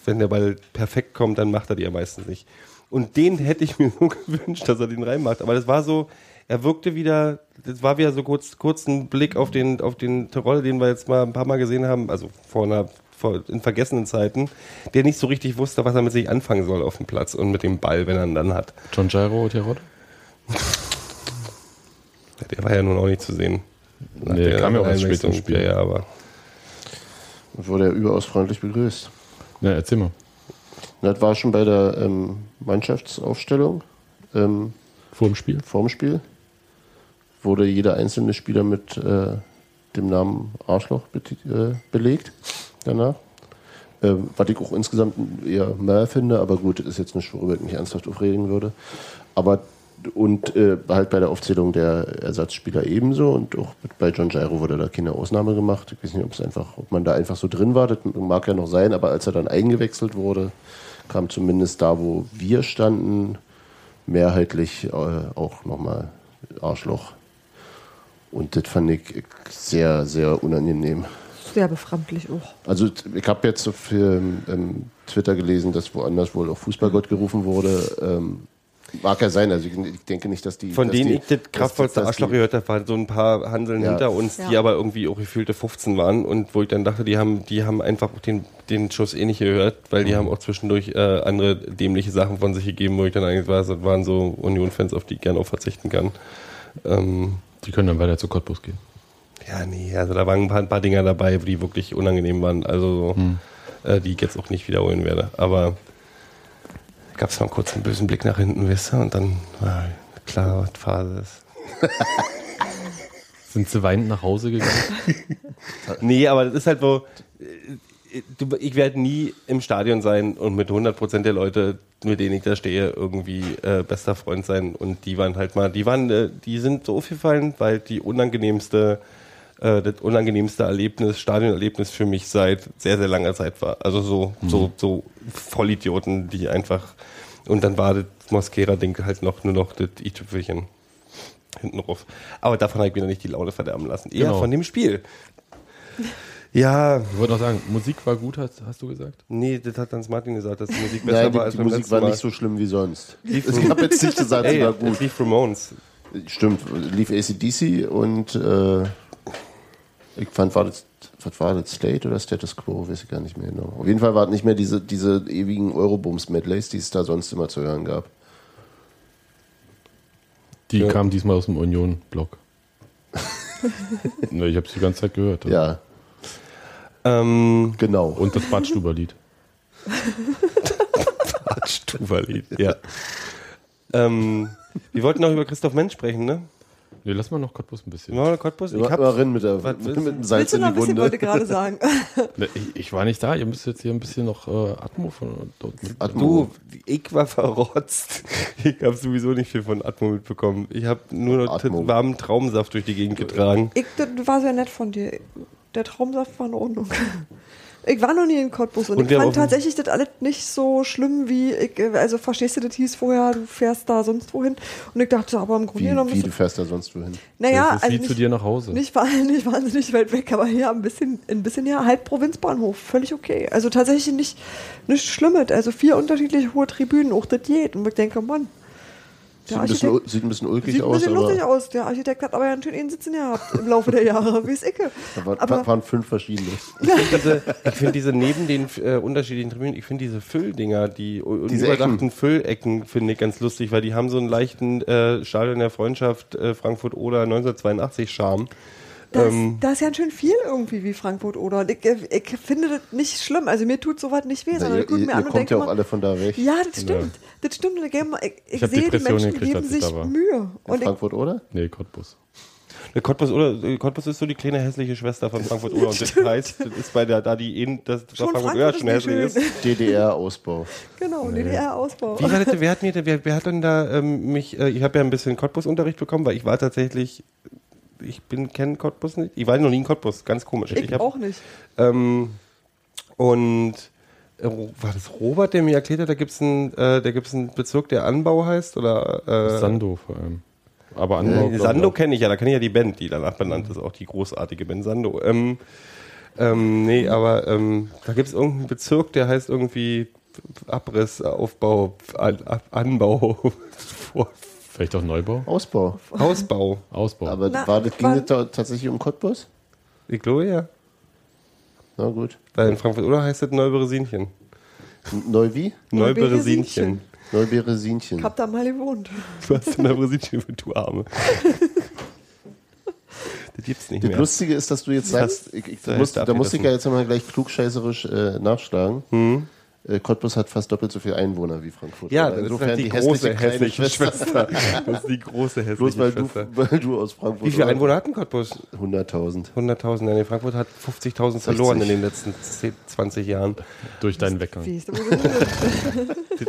wenn der Ball perfekt kommt, dann macht er die ja meistens nicht. Und den hätte ich mir so gewünscht, dass er den reinmacht. Aber das war so, er wirkte wieder, das war wieder so kurz, kurz ein Blick auf den, auf den Terolle, den wir jetzt mal ein paar Mal gesehen haben, also vor einer, vor, in vergessenen Zeiten, der nicht so richtig wusste, was er mit sich anfangen soll auf dem Platz und mit dem Ball, wenn er ihn dann hat. John Gyro, Tirod? Der war ja nun auch nicht zu sehen. Nach Nee, der kam ja auch erst spät Einwechslung. ins Spiel. Ja, ja, aber wurde er überaus freundlich begrüßt. Na, erzähl mal. Und das war schon bei der ähm, Mannschaftsaufstellung ähm, Vor dem Spiel? vorm Spiel. Wurde jeder einzelne Spieler mit äh, dem Namen Arschloch beti- äh, belegt danach. Ähm, was ich auch insgesamt eher mehr finde, aber gut, das ist jetzt nicht, worüber ich mich ernsthaft aufregen würde. Aber und äh, halt bei der Aufzählung der Ersatzspieler ebenso und auch bei John Gyro wurde da keine Ausnahme gemacht. Ich weiß nicht, ob es einfach, ob man da einfach so drin war, das mag ja noch sein, aber als er dann eingewechselt wurde, kam zumindest da, wo wir standen, mehrheitlich äh, auch nochmal Arschloch. Und das fand ich sehr, sehr unangenehm. Sehr befremdlich auch. Also ich habe jetzt auf ähm, Twitter gelesen, dass woanders wohl auch Fußballgott gerufen wurde. Ähm, Mag ja sein, also ich, ich denke nicht, dass die. Von dass denen die, ich das kraftvollste die- Arschloch gehört habe, waren so ein paar Hanseln Ja. hinter uns, die Ja. aber irgendwie auch gefühlte 15 waren und wo ich dann dachte, die haben, die haben einfach den, den Schuss eh nicht gehört, weil die haben auch zwischendurch äh, andere dämliche Sachen von sich gegeben, wo ich dann eigentlich war, das waren so Union-Fans, auf die ich gerne auch verzichten kann. Ähm, Die können dann weiter zu Cottbus gehen. ja, nee, also da waren ein paar, ein paar Dinger dabei, die wirklich unangenehm waren, also so, äh, die ich jetzt auch nicht wiederholen werde. Aber gab es mal kurz einen bösen Blick nach hinten, wisst ihr, und dann war klar, was Phase ist. Sind sie weinend nach Hause gegangen? Nee, aber das ist halt so, äh, ich werde nie im Stadion sein und mit 100% der Leute, mit denen ich da stehe, irgendwie äh, bester Freund sein. Und die waren halt mal, die waren, äh, die sind so aufgefallen, weil die unangenehmste, äh, das unangenehmste Erlebnis, Stadionerlebnis für mich seit sehr, sehr langer Zeit war. Also so, so, so Vollidioten, die einfach, und dann war das Mosquera-Ding halt noch nur noch das i-Tüpfelchen hinten drauf. Aber davon habe ich wieder nicht die Laune verderben lassen. Eher Genau. von dem Spiel. Ja, Ich wollte noch sagen, Musik war gut, hast, hast du gesagt? nee, das hat dann Martin gesagt, dass die Musik besser Nein, war die, als die beim Musik letzten war Mal. nicht so schlimm wie sonst. Lief Ich habe jetzt nicht gesagt, sie Ey, war es gut. lief Ramones. Stimmt, lief ACDC und äh, ich fand, war das, was war das, Slate oder Status Quo, weiß ich gar nicht mehr genau. Auf jeden Fall war es nicht mehr diese, diese ewigen Eurobooms-Medleys, die es da sonst immer zu hören gab. Die Ja. kam diesmal aus dem Union-Blog. Ich habe es die ganze Zeit gehört. Ja, Ähm, genau. Und das Badstuberlied. Stuberlied, ja. ähm, wir wollten noch über Christoph Mensch sprechen, ne? Ne, lass mal noch Cottbus ein bisschen. Noch Cottbus? Ich hab, rein mit, der, was mit, willst mit du? dem Salz Willst du in noch ein bisschen, Wunde. wollte gerade sagen. Ne, ich, ich war nicht da, ihr müsst jetzt hier ein bisschen noch äh, Atmo von dort. Atmo. du, ich war verrotzt. Ich habe sowieso nicht viel von Atmo mitbekommen. Ich habe nur noch warmen Traumsaft durch die Gegend getragen. Ich, das war sehr nett von dir. Der Traumsaft war in Ordnung. Ich war noch nie in Cottbus und, Und ich fand tatsächlich das alles nicht so schlimm wie, ich, äh, also verstehst du, das hieß vorher, du fährst da sonst wohin und ich dachte, aber im Grunde Wie, genommen wie du fährst da sonst wohin? naja, das ist also wie nicht, zu dir nach Hause. nicht, nicht wahnsinnig weit weg, aber hier ein bisschen, ein bisschen ja, halt Provinzbahnhof, völlig okay. Also tatsächlich nicht, nicht Schlimmes, also vier unterschiedliche hohe Tribünen, auch das geht und ich denke, Mann, Sieht ein, bisschen, sieht ein bisschen ulkig sieht ein aus, bisschen lustig aus, der Architekt hat aber ja einen Sitzen gehabt im Laufe der Jahre, wie es Icke. da war, Aber- waren fünf verschiedene. Ich finde diese, ich find diese neben den äh, unterschiedlichen Tribünen, ich finde diese Fülldinger, die Diese überdachten Füllecken, finde ich ganz lustig, weil die haben so einen leichten äh, Stadion der Freundschaft äh, Frankfurt-Oder 1982 Charme. Das, Ähm, da ist ja schön viel irgendwie wie Frankfurt oder. Ich, ich finde das nicht schlimm. Also mir tut sowas nicht weh, sondern ihr ich gucke mir ihr an und kommt denke ja auch mal, alle von da weg. ja, das stimmt. Das stimmt. Und ich, ich, ich hab sehe, die Depressionen Menschen gekriegt, geben ich sich da. Mühe. In Und ich, Frankfurt, oder? Nee, Cottbus. Der Cottbus, oder, Cottbus ist so die kleine hässliche Schwester von Frankfurt-Oder und das heißt, das ist bei der, da die in, das Schon Frankfurt schon ist hässlich ist. DDR-Ausbau. genau, DDR-Ausbau. Wie war das, wer hat mir, wer, wer hat denn da ähm, mich, äh, ich habe ja ein bisschen Cottbus-Unterricht bekommen, weil ich war tatsächlich, ich bin, kenne Cottbus nicht, ich war noch nie in Cottbus, ganz komisch. Ich, hab- auch nicht. Ähm, und war das Robert, der mir erklärt hat, da gibt es einen, äh, da gibt's einen Bezirk, der Anbau heißt? Oder, äh, Sando vor allem. Aber Anbau. äh, Sando kenne ich ja, da kenne ich ja die Band, die danach benannt ist, auch die großartige Band Sando. Ähm, ähm, nee, aber ähm, da gibt es irgendeinen Bezirk, der heißt irgendwie Abriss, Aufbau, An, Ab- Anbau, Vielleicht auch Neubau? Ausbau. Hausbau. Ausbau. Aber Na, war das, ging es da tatsächlich um Cottbus? Ich glaube ja. Na gut. Weil in Frankfurt oder heißt das Neuberesinchen? Neu wie? Neuberesinchen. Neuberesinchen. Ich hab da mal gewohnt. Was ist Neuberesinchen für du Arme? das gibt's nicht Das mehr. Lustige ist, dass du jetzt sagst, ich, ich, da muss, ist der da muss ich ja jetzt mal gleich klugscheißerisch äh, nachschlagen. Äh, Cottbus hat fast doppelt so viele Einwohner wie Frankfurt. Ja, das ist insofern halt die, hässliche große kleine hässliche Schwester. Das ist die große hässliche Bloß weil du, Schwester. weil du aus Frankfurt Wie viele oder- Einwohner hat denn Cottbus? 100.000. 100.000. Nee, Frankfurt hat 50.000 verloren in den letzten 10, 20 Jahren. Durch deinen Weggang. Ist gewesen?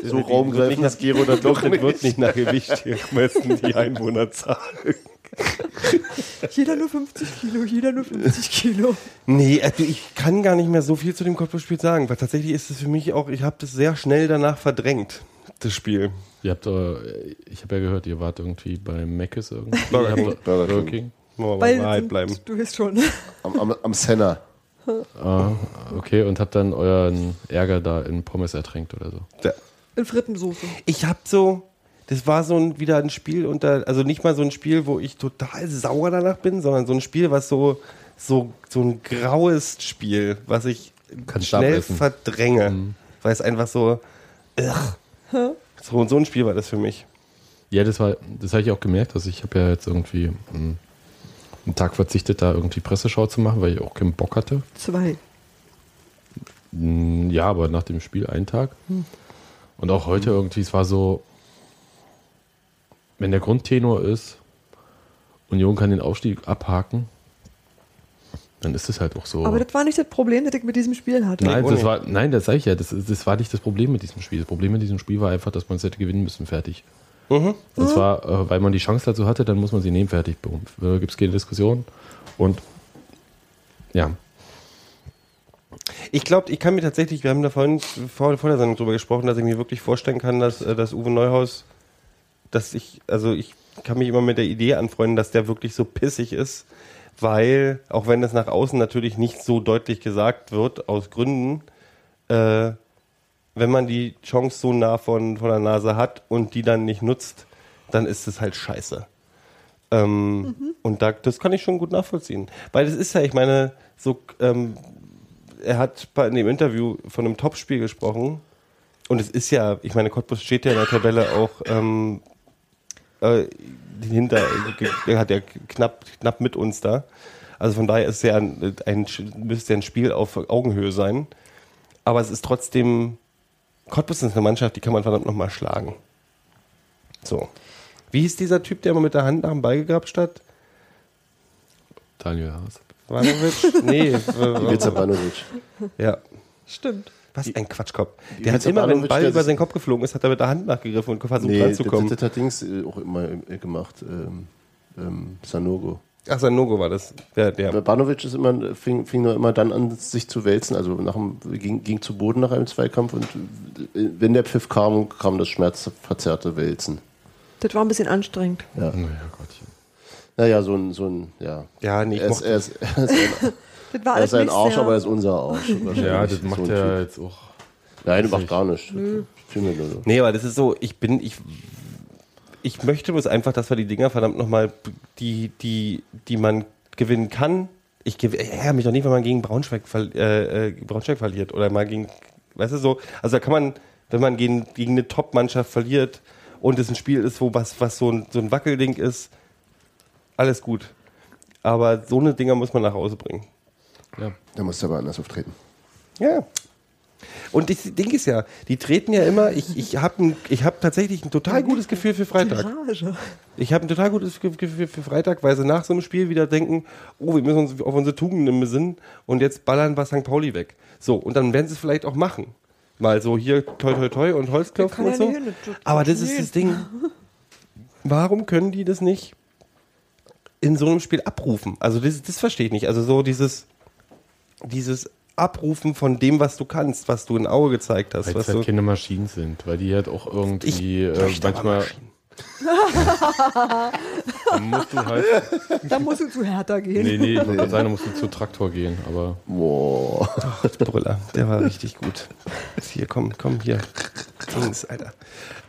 So raumgreifend ist Gero Das nicht. wird nicht nach Gewicht hier gemessen, die Einwohnerzahl. Jeder nur 50 Kilo, jeder nur 50 Kilo. Nee, äh, ich kann gar nicht mehr so viel zu dem Cottbus-Spiel sagen, weil tatsächlich ist es für mich auch, ich habe das sehr schnell danach verdrängt, das Spiel. Ihr habt, äh, ich habe ja gehört, ihr wart irgendwie bei Mc's irgendwie. Burger King. Burger King. Wollen wir bei bleiben. du bist schon. Am, am, am Senna. Ah, okay, und habt dann euren Ärger da in Pommes ertränkt oder so. Da- In Frittensoße. Ich habe so, das war so ein, wieder ein Spiel unter, also nicht mal so ein Spiel, wo ich total sauer danach bin, sondern so ein Spiel, was so, so, so ein graues Spiel, was ich Kannst schnell verdränge, Mhm. weil es einfach so, ugh. so, so ein Spiel war das für mich. Ja, das war, das habe ich auch gemerkt. Also ich habe ja jetzt irgendwie mh, einen Tag verzichtet, da irgendwie Presseschau zu machen, weil ich auch keinen Bock hatte. Zwei. Mm, Ja, aber nach dem Spiel einen Tag. Und auch heute irgendwie, es war so, wenn der Grundtenor ist, Union kann den Aufstieg abhaken, dann ist es halt auch so. Aber das war nicht das Problem, das ich mit diesem Spiel hatte. nein, das war, nein, das sage ich ja, das, das war nicht das Problem mit diesem Spiel. Das Problem mit diesem Spiel war einfach, dass man es hätte gewinnen müssen, fertig. Und zwar, äh, weil man die Chance dazu hatte, dann muss man sie nehmen, fertig. Äh, Gibt es keine Diskussion. Und ja, Ich glaube, ich kann mir tatsächlich, wir haben da vorhin vor, vor der Sendung drüber gesprochen, dass ich mir wirklich vorstellen kann, dass, äh, dass Uwe Neuhaus, dass ich, also ich kann mich immer mit der Idee anfreunden, dass der wirklich so pissig ist, weil, auch wenn das nach außen natürlich nicht so deutlich gesagt wird, aus Gründen, äh, wenn man die Chance so nah von, von der Nase hat und die dann nicht nutzt, dann ist es halt scheiße. Ähm, Und da, das kann ich schon gut nachvollziehen. Weil das ist ja, ich meine, so, ähm, er hat in dem Interview von einem Topspiel gesprochen. Und es ist ja, ich meine, Cottbus steht ja in der Tabelle auch ähm, äh, hinter, er hat ja knapp, knapp mit uns da. Also von daher ist ja ein, ein, müsste ja ein Spiel auf Augenhöhe sein. Aber es ist trotzdem, Cottbus ist eine Mannschaft, die kann man verdammt nochmal schlagen. So. Wie hieß dieser Typ, der immer mit der Hand nach dem Ball gegrapscht hat? Daniel Haas. Vanovic? Nee. äh, Ivica Banovic. ja. Stimmt. Was ein Quatschkopf. Der hat immer, wenn ein Ball über seinen Kopf geflogen ist, hat er mit der Hand nachgegriffen und versucht Nee, das, ranzukommen. das hat Dings äh, auch immer äh, gemacht. Ähm, ähm, Sanogo. Ach, Sanogo war das. Der, der. Banovic ist immer, fing, fing nur immer dann an, sich zu wälzen. Also nach dem, ging, ging zu Boden nach einem Zweikampf und äh, wenn der Pfiff kam, kam das schmerzverzerrte Wälzen. Das war ein bisschen anstrengend. Ja. Naja, Gottchen. Naja, so ein, so ein, ja. Ja, nee, ich er, ist, mochte er, ist, er, ist ein, Das war er alles ist ein Arsch, sehr, aber er ist unser Arsch. wahrscheinlich. Ja, das macht so er Typ. jetzt auch. Nein, das macht gar nichts. Nur so. Nee, aber das ist so, ich bin, ich, ich möchte bloß einfach, dass wir die Dinger verdammt nochmal, die, die, die man gewinnen kann. Ich ärgere mich doch nicht, wenn man gegen Braunschweig, äh, äh, Braunschweig verliert oder mal gegen, weißt du so, also da kann man, wenn man gegen, gegen eine Top-Mannschaft verliert und es ein Spiel ist, wo was, was so ein, so ein Wackelding ist, alles gut. Aber so eine Dinger muss man nach Hause bringen. Ja. Da musst du aber anders auftreten. Ja. Und das Ding ist ja, die treten ja immer, ich, ich habe ich hab tatsächlich ein total gutes Gefühl für Freitag. Ich habe ein total gutes Ge- Gefühl für Freitag, weil sie nach so einem Spiel wieder denken, oh, wir müssen uns auf unsere Tugenden besinnen und jetzt ballern wir St. Pauli weg. So, und dann werden sie es vielleicht auch machen. Mal so hier toi toi toi und Holzklopfen und so. Aber das ist das Ding. Warum können die das nicht in so einem Spiel abrufen? Also das, das verstehe ich nicht. Also so dieses, dieses Abrufen von dem, was du kannst, was du in Auge gezeigt hast. Weil Was es halt keine Maschinen sind, weil die halt auch irgendwie äh, möchte aber manchmal Maschinen. dann musst du halt. Da musst du zu Hertha gehen. Nee, nee, ich gerade sagen, da musst du zu Traktor gehen, aber Boah. Brüller, der war richtig gut. Hier, komm, komm, hier. Dings, Alter.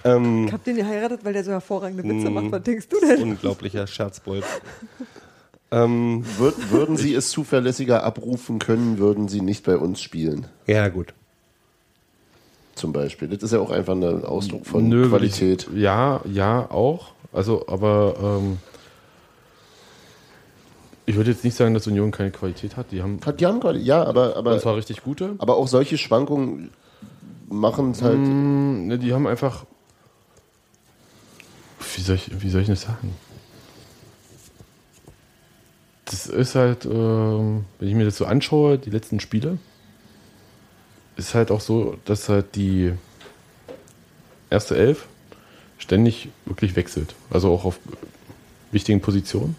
Ähm, Ich hab den geheiratet, weil der so hervorragende Witze Mm. macht. Was denkst du denn? unglaublicher Scherzbold. Ähm, Würd, würden Sie es zuverlässiger abrufen können, würden Sie nicht bei uns spielen. ja, gut. Zum Beispiel. Das ist ja auch einfach ein Ausdruck von Nö, Qualität. Ich, ja, ja, auch. Also, aber ähm, ich würde jetzt nicht sagen, dass Union keine Qualität hat. Die haben Hat die haben gerade, ja, aber, aber, und zwar richtig gute. aber auch solche Schwankungen machen es halt. Mm, ne, die haben einfach. Wie soll ich, wie soll ich das sagen? Das ist halt, ähm, wenn ich mir das so anschaue, die letzten Spiele, ist halt auch so, dass halt die erste Elf ständig wirklich wechselt. Also auch auf wichtigen Positionen.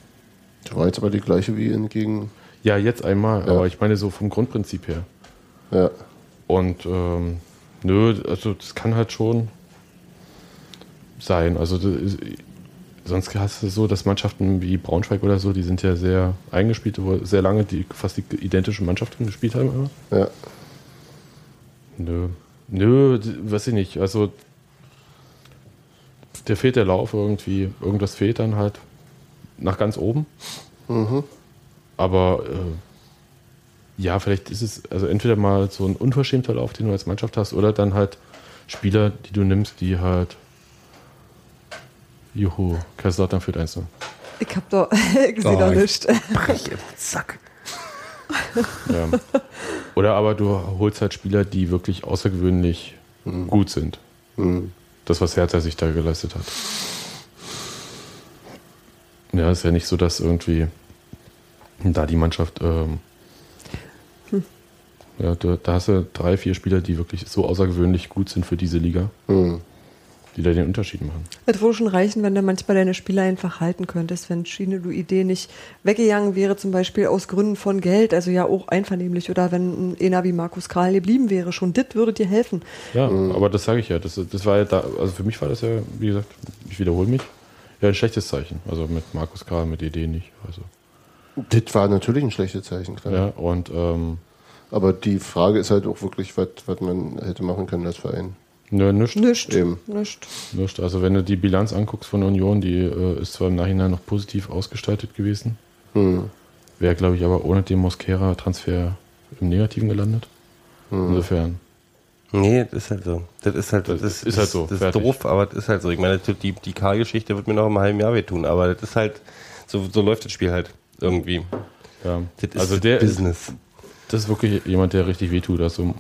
Das war jetzt aber die gleiche wie in gegen. Ja, jetzt einmal, Ja. aber ich meine so vom Grundprinzip her. Ja. Und ähm, nö, also das kann halt schon sein. Also das ist, sonst hast du so, dass Mannschaften wie Braunschweig oder so, die sind ja sehr eingespielt, wo sehr lange die fast die identischen Mannschaften gespielt haben immer. Ja. Nö. Nö, weiß ich nicht. Also der fehlt der Lauf irgendwie. Irgendwas fehlt dann halt nach ganz oben. Aber äh, ja, vielleicht ist es also entweder mal so ein unverschämter Lauf, den du als Mannschaft hast, oder dann halt Spieler, die du nimmst, die halt. Juhu, Kaiserslautern führt 1 Ich hab doch gesehen Oh, ich- nicht. Brech im Zack. Ja. Oder aber du holst halt Spieler, die wirklich außergewöhnlich gut sind. Das, was Hertha sich da geleistet hat. Ja, ist ja nicht so, dass irgendwie da die Mannschaft. Ähm, ja, du, da hast du drei, vier Spieler, die wirklich so außergewöhnlich gut sind für diese Liga, die da den Unterschied machen. Es würde schon reichen, wenn du manchmal deine Spieler einfach halten könntest, wenn Schiene du Idee nicht weggegangen wäre, zum Beispiel aus Gründen von Geld, also ja auch einvernehmlich, oder wenn ein einer wie Markus Karl geblieben wäre, schon das würde dir helfen. Ja, aber das sage ich ja. Das, das war ja da, also für mich war das ja, wie gesagt, ich wiederhole mich, ja ein schlechtes Zeichen. Also mit Markus Karl, mit Idee nicht. Also, Das war natürlich ein schlechtes Zeichen, klar. ja, und ähm, Aber die Frage ist halt auch wirklich, was man hätte machen können als Verein. Nö, nichts. Nicht, Eben. nicht. Nicht. Also wenn du die Bilanz anguckst von Union, die äh, ist zwar im Nachhinein noch positiv ausgestaltet gewesen, Hm. wäre, glaube ich, aber ohne den Mosquera-Transfer im Negativen gelandet. Insofern. Nee, das ist halt so. Das ist halt, das, Das ist halt so, Das ist doof, aber das ist halt so. Ich meine, die, die Karl-Geschichte wird mir noch im halben Jahr wehtun, aber das ist halt, so, so läuft das Spiel halt irgendwie. Ja. Das ist Also der ist, Business. das ist wirklich jemand, der richtig wehtut. Also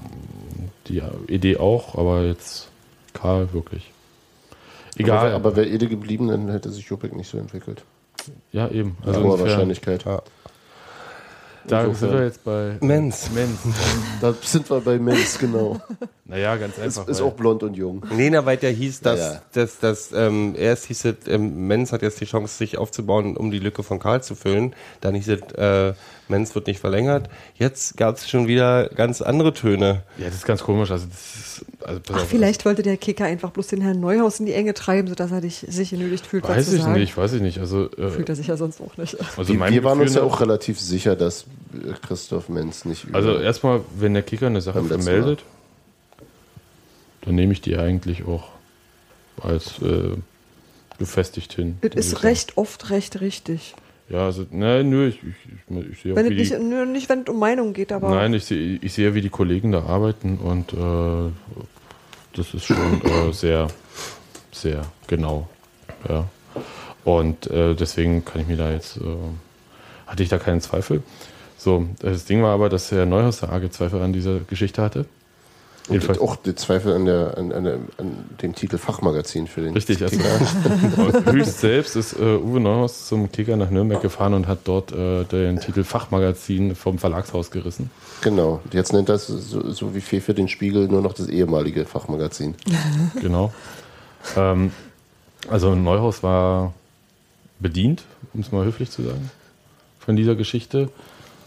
die Idee auch, aber jetzt Karl wirklich. Egal. Aber, aber wäre Ede geblieben, dann hätte sich Jopek nicht so entwickelt. ja, eben. Also hoher insofern, Wahrscheinlichkeit. Da Insofern. sind wir jetzt bei Menz. Menz. Da sind wir bei Menz, genau. Naja, ganz ist, einfach. ist weil- auch blond und jung. Nee, na, weil der hieß, dass, Ja, ja. dass, dass ähm, erst hieß es, ähm, Menz hat jetzt die Chance, sich aufzubauen, um die Lücke von Karl zu füllen. Dann hieß es, äh, Menz wird nicht verlängert. Jetzt gab es schon wieder ganz andere Töne. ja, das ist ganz komisch. Also, das ist, also Ach, auf, vielleicht wollte der Kicker einfach bloß den Herrn Neuhaus in die Enge treiben, sodass er dich, sich genötigt fühlt, was Weiß zu ich sagen. nicht, weiß ich nicht. Also, äh, Fühlt er sich ja sonst auch nicht. also Wir, wir waren uns ja auch relativ sicher, dass äh, Christoph Menz nicht über. Also erstmal, wenn der Kicker eine Sache vermeldet, dann nehme ich die eigentlich auch als äh, gefestigt hin. Ich ist recht oft recht richtig. Ja, also, nein, nö, ich, ich, ich, ich sehe auch, Wenn wie es die, nicht, nö, nicht, wenn es um Meinung geht, aber Nein, ich sehe, ich sehe, wie die Kollegen da arbeiten und äh, das ist schon äh, sehr, sehr genau. Ja. Und äh, deswegen kann ich mir da jetzt, äh, hatte ich da keinen Zweifel. So, das Ding war aber, dass Herr Neuhaus da arge Zweifel an dieser Geschichte hatte. Und jedenfalls- auch die Zweifel an, der, an, an, an dem Titel Fachmagazin für den Richtig, also Kicker. und höchst selbst ist äh, Uwe Neuhaus zum Kicker nach Nürnberg gefahren und hat dort äh, den Titel Fachmagazin vom Verlagshaus gerissen. Genau. Und Jetzt nennt das so, so wie Fefe den Spiegel nur noch das ehemalige Fachmagazin. Genau. ähm, also Neuhaus war bedient, um es mal höflich zu sagen, von dieser Geschichte,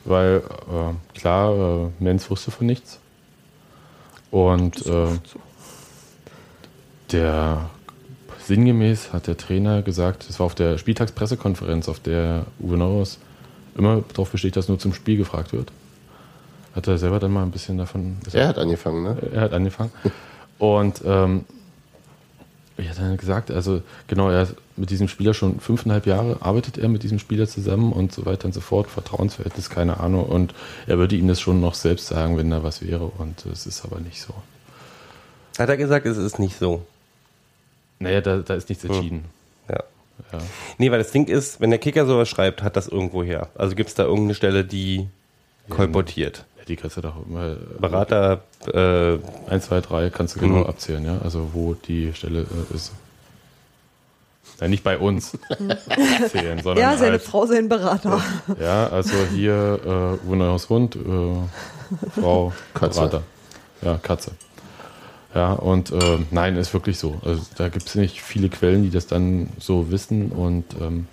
weil äh, klar, äh, Menz wusste von nichts. Und äh, der sinngemäß hat der Trainer gesagt, das war auf der Spieltagspressekonferenz, auf der Uwe Neuhaus immer darauf besteht, dass nur zum Spiel gefragt wird. Hat er selber dann mal ein bisschen davon Er hat angefangen, ne? er hat angefangen. Und ähm, ich hat dann gesagt, also genau, er ist mit diesem Spieler schon fünfeinhalb Jahre arbeitet er mit diesem Spieler zusammen und so weiter und so fort, Vertrauensverhältnis, keine Ahnung. Und er würde ihm das schon noch selbst sagen, wenn da was wäre. Und es ist aber nicht so. Hat er gesagt, es ist nicht so. Naja, da, da ist nichts entschieden. Ja. Ja. Nee, weil das Ding ist, wenn der Kicker sowas schreibt, hat das irgendwo her. Also gibt es da irgendeine Stelle, die kolportiert. Ja, die kannst du doch immer. Berater, äh, 1, 2, 3 kannst du genau Mhm. abzählen, ja. Also wo die Stelle äh, ist. Ja, nicht bei uns zählen, sondern er, seine halt, Frau, sein Berater. Ja, also hier äh, Uwe Neuhaus Hund, äh, Frau Katze. Berater. Ja, Katze. Ja, und äh, nein, ist wirklich so. Also, da gibt es nicht viele Quellen, die das dann so wissen. Und ähm,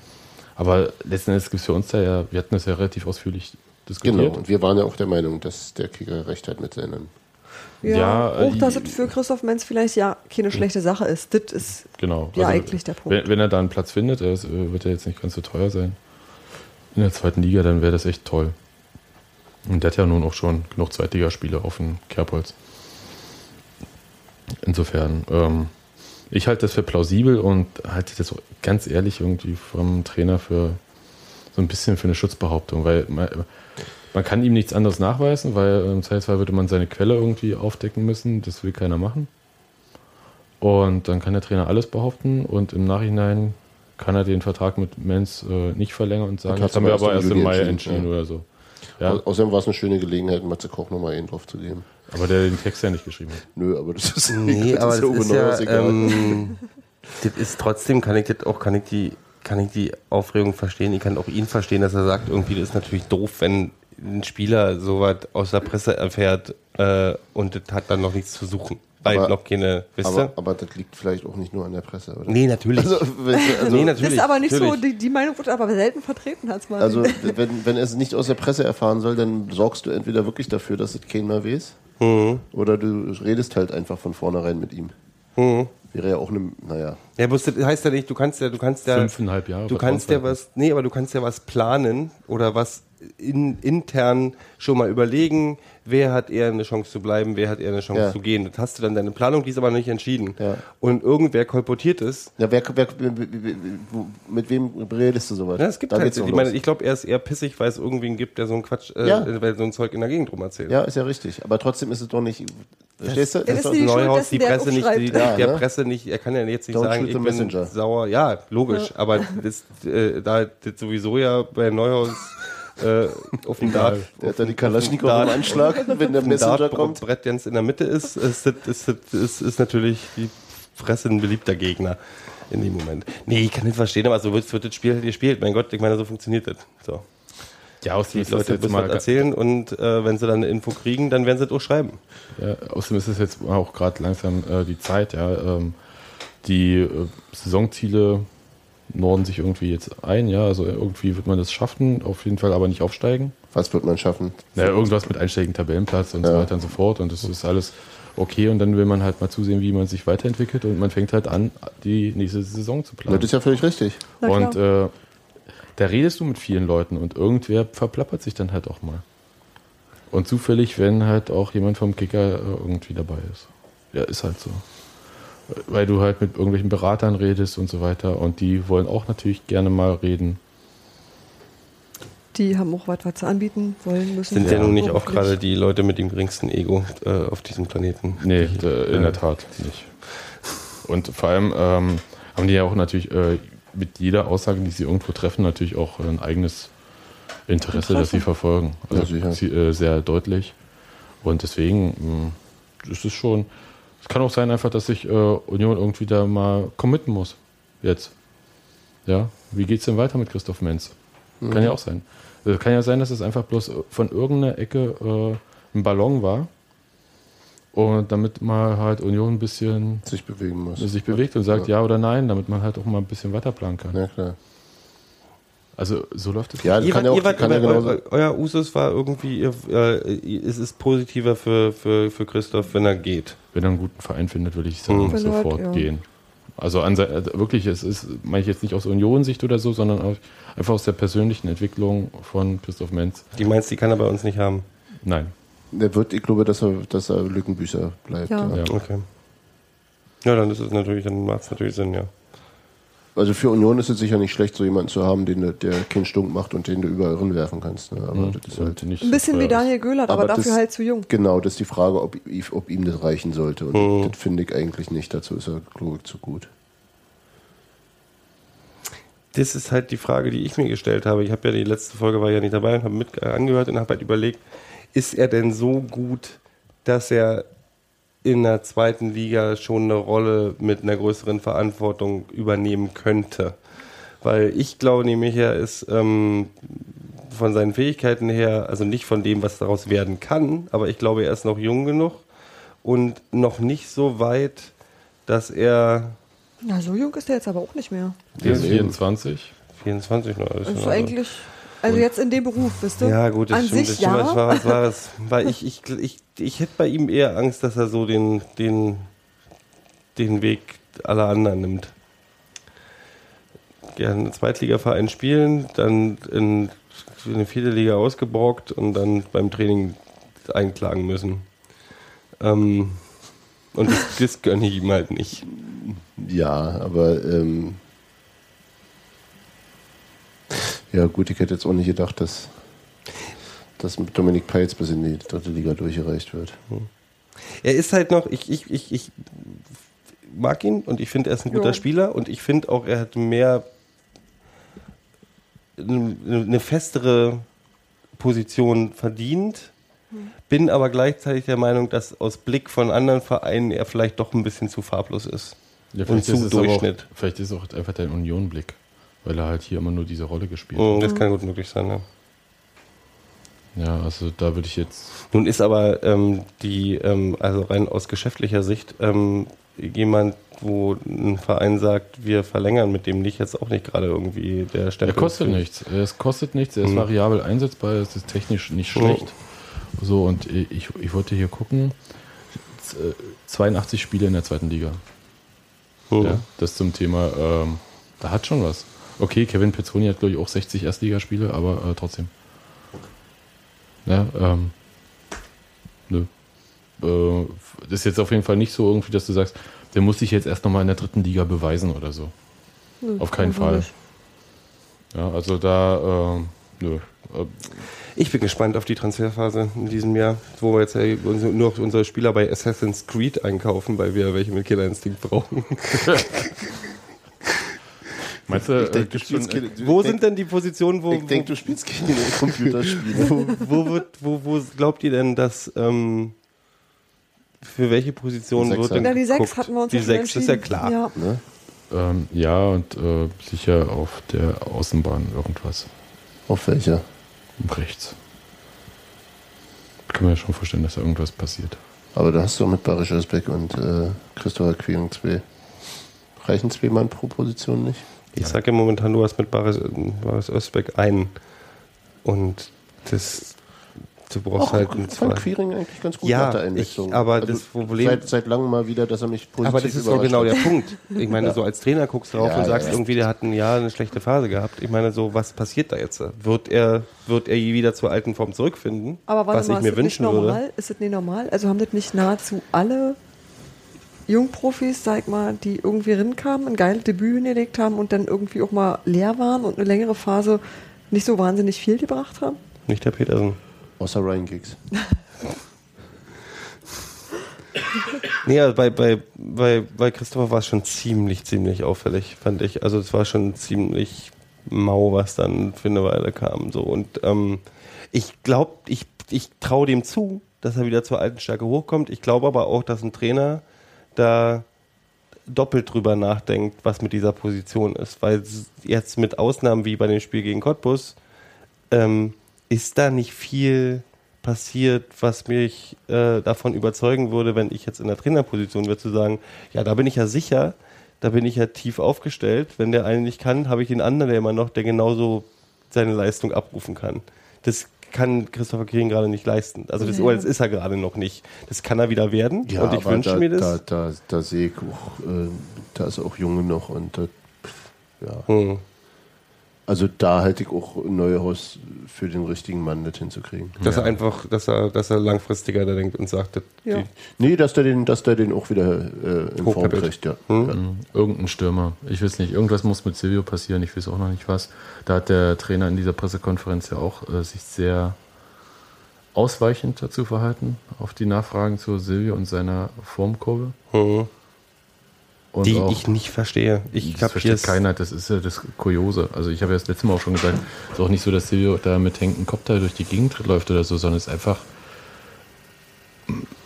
aber letzten Endes gibt es für uns da ja, wir hatten das ja relativ ausführlich diskutiert. Genau. Und wir waren ja auch der Meinung, dass der Kicker recht hat mit seinen. Ja, Ja, auch, äh, dass es für Christoph Menz vielleicht ja keine schlechte Sache ist. Das ist Genau. ja eigentlich der Punkt. Wenn, wenn er da einen Platz findet, ist, äh, wird er jetzt nicht ganz so teuer sein. In der zweiten Liga, dann wäre das echt toll. Und der hat ja nun auch schon genug Zweitligaspiele auf dem Kerbholz. Insofern, ähm, Ich halte das für plausibel und halte das auch ganz ehrlich irgendwie vom Trainer für so ein bisschen für eine Schutzbehauptung, weil man, kann ihm nichts anderes nachweisen, weil im Zweifelsfall würde man seine Quelle irgendwie aufdecken müssen. Das will keiner machen. Und dann kann der Trainer alles behaupten und im Nachhinein kann er den Vertrag mit Menz äh, nicht verlängern und sagen, das haben wir aber erst im Mai entschieden entschieden, oder so. Ja, Au- Außerdem war es eine schöne Gelegenheit, Matze Koch nochmal einen drauf zu geben. aber der den Text ja nicht geschrieben hat. Nö, aber das ist, Nee, das aber das Uwe ist ja, egal. ähm, das ist trotzdem, kann ich das auch, kann ich die, kann ich die Aufregung verstehen. Ich kann auch ihn verstehen, dass er sagt, irgendwie, das ist natürlich doof, wenn ein Spieler sowas aus der Presse erfährt äh, und das hat dann noch nichts zu suchen. Weil Aber- noch keine, wisst aber, ihr? aber das liegt vielleicht auch nicht nur an der Presse, oder? Nee, natürlich. Also, wenn, also, nee, Das natürlich. ist aber nicht so, natürlich. die, die Meinung wird aber selten vertreten, hat's mal. also wenn, wenn er es nicht aus der Presse erfahren soll, dann sorgst du entweder wirklich dafür, dass es keiner weiß, Mhm. oder du redest halt einfach von vornherein mit ihm. Mhm. Wäre ja auch eine, naja. Ja, bloß das heißt ja nicht, du kannst ja, du kannst ja, Fünfeinhalb Jahre du kannst ja was, nee, aber du kannst ja was planen oder was in, intern schon mal überlegen, wer hat eher eine Chance zu bleiben, wer hat eher eine Chance Ja. zu gehen. Das hast du dann deine Planung, die ist aber noch nicht entschieden. Ja. Und irgendwer kolportiert es. Ja, wer, wer, mit wem redest du sowas? Ja, es gibt Da halt, ich meine, ich glaube, er ist eher pissig, weil es irgendwen gibt, der so ein Quatsch, äh, Ja. weil so ein Zeug in der Gegend rum erzählt. ja, ist ja richtig. Aber trotzdem ist es doch nicht. Verstehst du? Das Das ist doch- Neuhaus, die der Presse nicht, die, Ja, der ne? Presse nicht, er kann ja jetzt nicht Don't sagen, ich bin messenger. sauer. Ja, logisch, aber das, äh, da das sowieso ja bei Neuhaus äh, auf dem Dart, der hat da die Kalaschnikow im Anschlag, wenn der Messenger kommt. Dartbrett ganz in der Mitte ist, ist, ist, ist, ist, ist, ist natürlich die Presse ein beliebter Gegner in dem Moment. Nee, ich kann nicht verstehen, aber so wird, wird das Spiel halt gespielt. Mein Gott, ich meine, so funktioniert das. So. Ja, außerdem Die das Leute jetzt müssen mal was erzählen und äh, wenn sie dann eine Info kriegen, dann werden sie es auch schreiben. Ja, außerdem ist es jetzt auch gerade langsam äh, die Zeit, ja. Ähm, die äh, Saisonziele norden sich irgendwie jetzt ein, ja. Also irgendwie wird man das schaffen, auf jeden Fall aber nicht aufsteigen. Was wird man schaffen? Naja, irgendwas mit einsteigen Tabellenplatz und so Ja. weiter und so fort. Und das ist alles okay. Und dann will man halt mal zusehen, wie man sich weiterentwickelt und man fängt halt an, die nächste Saison zu Das planen. ist ja völlig richtig. Und äh, da redest du mit vielen Leuten und irgendwer verplappert sich dann halt auch mal. Und zufällig, wenn halt auch jemand vom Kicker äh, irgendwie dabei ist. Ja, ist halt so. Weil du halt mit irgendwelchen Beratern redest und so weiter und die wollen auch natürlich gerne mal reden. Die haben auch was, was zu anbieten wollen müssen. Sind ja, nun nicht auch gerade die Leute mit dem geringsten Ego äh, auf diesem Planeten. Nee, Die, äh, in der Tat nicht. Und vor allem ähm, haben die ja auch natürlich äh, mit jeder Aussage, die sie irgendwo treffen, natürlich auch ein eigenes Interesse, das sie verfolgen. Ja, Also sicher. sie, äh, sehr deutlich. Und deswegen mh, ist es schon. Es kann auch sein, einfach, dass sich äh, Union irgendwie da mal committen muss. Jetzt. Ja. Wie geht's denn weiter mit Christoph Menz? Kann ja auch sein. Also kann ja sein, dass es einfach bloß von irgendeiner Ecke äh, ein Ballon war. Und damit man halt Union ein bisschen Sich bewegen muss. sich bewegt und sagt ja oder nein, damit man halt auch mal ein bisschen weiter planen kann. Ja, klar. Also so läuft es. Ja, das Ihr kann wart, ja ihr auch, wart, kann ja euer, genauso. euer, euer Usus war irgendwie, ihr, äh, es ist positiver für, für, für Christoph, wenn er geht. Wenn er einen guten Verein findet, würde ich sagen, er sofort ja. gehen. Also an, also wirklich, es ist, meine ich jetzt nicht aus Union-Sicht oder so, sondern auch einfach aus der persönlichen Entwicklung von Christoph Menz. Die meinst, die kann er bei uns nicht haben. Nein. Der wird, ich glaube, dass er, dass er Lückenbüßer bleibt. Ja. Ja. Ja. Okay. Ja, dann ist es natürlich, dann macht es natürlich Sinn, ja. Also für Union ist es sicher nicht schlecht, so jemanden zu haben, den, der keinen Stunk macht und den du überall hinwerfen kannst. Ne? Aber das ist halt, nicht Ein bisschen so wie Daniel Göhlert, aber, Aber dafür das- halt zu jung. genau, das ist die Frage, ob, ob ihm das reichen sollte. Und das finde ich eigentlich nicht. Dazu ist er, glaube ich, zu gut. Das ist halt die Frage, die ich mir gestellt habe. Ich habe ja die letzte Folge war ja nicht dabei und habe mit äh, angehört und habe halt überlegt, ist er denn so gut, dass er in der zweiten Liga schon eine Rolle mit einer größeren Verantwortung übernehmen könnte? Weil ich glaube nämlich, er ist ähm, von seinen Fähigkeiten her, also nicht von dem, was daraus werden kann, aber ich glaube, er ist noch jung genug und noch nicht so weit, dass er Na, so jung ist er jetzt aber auch nicht mehr. Der ist Ja, eben. 24. 24 noch ist. Das ist also- eigentlich, also jetzt in dem Beruf, wisst du? Ja, gut, das An stimmt. sich das stimmt, ja. das war, das war es. Weil ich, ich, ich, ich hätte bei ihm eher Angst, dass er so den, den, den Weg aller anderen nimmt. Gerne einen Zweitligaverein spielen, dann in, in eine vierte Liga ausgeborgt und dann beim Training einklagen müssen. Ähm, Und das, das gönne ich ihm halt nicht. Ja, aber ähm, ja gut, ich hätte jetzt auch nicht gedacht, dass, dass mit Dominik Peitz bis in die dritte Liga durchgereicht wird. Er ist halt noch, ich, ich, ich, ich mag ihn und ich finde, er ist ein guter Ja. Spieler und ich finde auch, er hat mehr eine eine festere Position verdient. Bin aber gleichzeitig der Meinung, dass aus Blick von anderen Vereinen er vielleicht doch ein bisschen zu farblos ist. Ja, Und vielleicht, zu ist es aber auch, Durchschnitt. vielleicht ist es auch einfach dein Union-Blick, weil er halt hier immer nur diese Rolle gespielt Mhm, hat. Das kann gut möglich sein. Ja. Ja, also da würde ich jetzt. Nun ist aber ähm, die, ähm, also rein aus geschäftlicher Sicht, ähm, jemand, wo ein Verein sagt, wir verlängern mit dem nicht, jetzt auch nicht gerade irgendwie der Er Stempel. kostet für- nichts. Es kostet nichts. Er ist Mhm. variabel einsetzbar. Es ist technisch nicht schlecht. So, und ich, ich wollte hier gucken. Z- äh, 82 Spiele in der zweiten Liga. Mhm. Ja, das zum Thema, ähm, da hat schon was. Okay, Kevin Pezzoni hat, glaube ich, auch 60 Erstligaspiele, aber äh, trotzdem. Ja, ähm, nö. Äh, das ist jetzt auf jeden Fall nicht so irgendwie, dass du sagst, der muss sich jetzt erst nochmal in der dritten Liga beweisen oder so. Nö, Auf keinen Fall. nicht. Ja, also da, ähm, nö. Äh, Ich bin gespannt auf die Transferphase in diesem Jahr, wo wir jetzt ja nur noch unsere Spieler bei Assassin's Creed einkaufen, weil wir welche mit Killer Instinct brauchen. Meinst du, Ich denk, äh, du gibt's spielst schon, keine- du- Wo sind denn die Positionen, wo, Ich denke, du spielst keine Computerspiele. wo, wo, wird, wo, wo glaubt ihr denn, dass ähm, für welche Position wird denn Na, die sechs geguckt? hatten wir uns Die ja schon sechs ist ja klar. Ja. ne? ähm, ja, und äh, sicher auf der Außenbahn irgendwas. Auf welcher? Rechts. Kann mir ja schon vorstellen, dass da irgendwas passiert. Aber da hast du mit Barisch Özbeck und äh, Christopher Quering zwei. Reichen zwei Mann pro Position nicht? Ich sage momentan, du hast mit Baris, Baris Özbeck einen. Und das, du brauchst halt einen ich fand zwei. Quering eigentlich ganz gut Ja, nach der Einwechslung. ich- aber das Problem- Seit, seit langem mal wieder, dass er mich positiv Aber das ist so überrascht genau der Punkt. Ich meine, so als Trainer guckst du drauf Ja, und sagst ja. irgendwie, der hat ein Jahr eine schlechte Phase gehabt. Ich meine, so, was passiert da jetzt? Wird er, wird er je wieder zur alten Form zurückfinden? Aber warte was mal, ich mir ist das wünschen nicht normal? würde. Ist das nicht normal? Also haben das nicht nahezu alle Jungprofis, sag mal, die irgendwie rinkamen, ein geiles Debüt hingelegt haben und dann irgendwie auch mal leer waren und eine längere Phase nicht so wahnsinnig viel gebracht haben? Nicht der Petersen. Außer Ryan Giggs. Nee, also bei, bei, bei, bei Christopher war es schon ziemlich, ziemlich auffällig, fand ich. Also es war schon ziemlich mau, was dann für eine Weile kam. So. Und ähm, ich glaube, ich, ich traue dem zu, dass er wieder zur alten Stärke hochkommt. Ich glaube aber auch, dass ein Trainer da doppelt drüber nachdenkt, was mit dieser Position ist. Weil jetzt mit Ausnahmen wie bei dem Spiel gegen Cottbus ähm, ist da nicht viel passiert, was mich äh, davon überzeugen würde, wenn ich jetzt in der Trainerposition wäre, zu sagen, ja, da bin ich ja sicher, da bin ich ja tief aufgestellt. Wenn der eine nicht kann, habe ich den anderen ja immer noch, der genauso seine Leistung abrufen kann. Das kann Christopher Kiering gerade nicht leisten. Also das, das ist er gerade noch nicht. Das kann er wieder werden Ja, und ich wünsche da, mir das. Da, da, da sehe ich auch, äh, da ist auch Junge noch und da, ja. Hm. Also da halte ich auch Neuhaus für den richtigen Mann, das hinzukriegen. Dass er einfach, dass er, dass er langfristiger da denkt und sagt, das, Ja. die, Nee, dass der den, dass der den auch wieder äh, in Form kriegt, ja. Hm? ja. Irgendein Stürmer. Ich weiß nicht. Irgendwas muss mit Silvio passieren. Ich weiß auch noch nicht was. Da hat der Trainer in dieser Pressekonferenz ja auch äh, sich sehr ausweichend dazu verhalten, auf die Nachfragen zu Silvio und seiner Formkurve. hm. Und die auch, ich nicht verstehe. Ich das versteht keiner. Das ist ja das Kuriose. Also ich habe ja das letzte Mal auch schon gesagt, es ist auch nicht so, dass Silvio da mit hängenden Kopf da durch die Gegend läuft oder so, sondern es ist einfach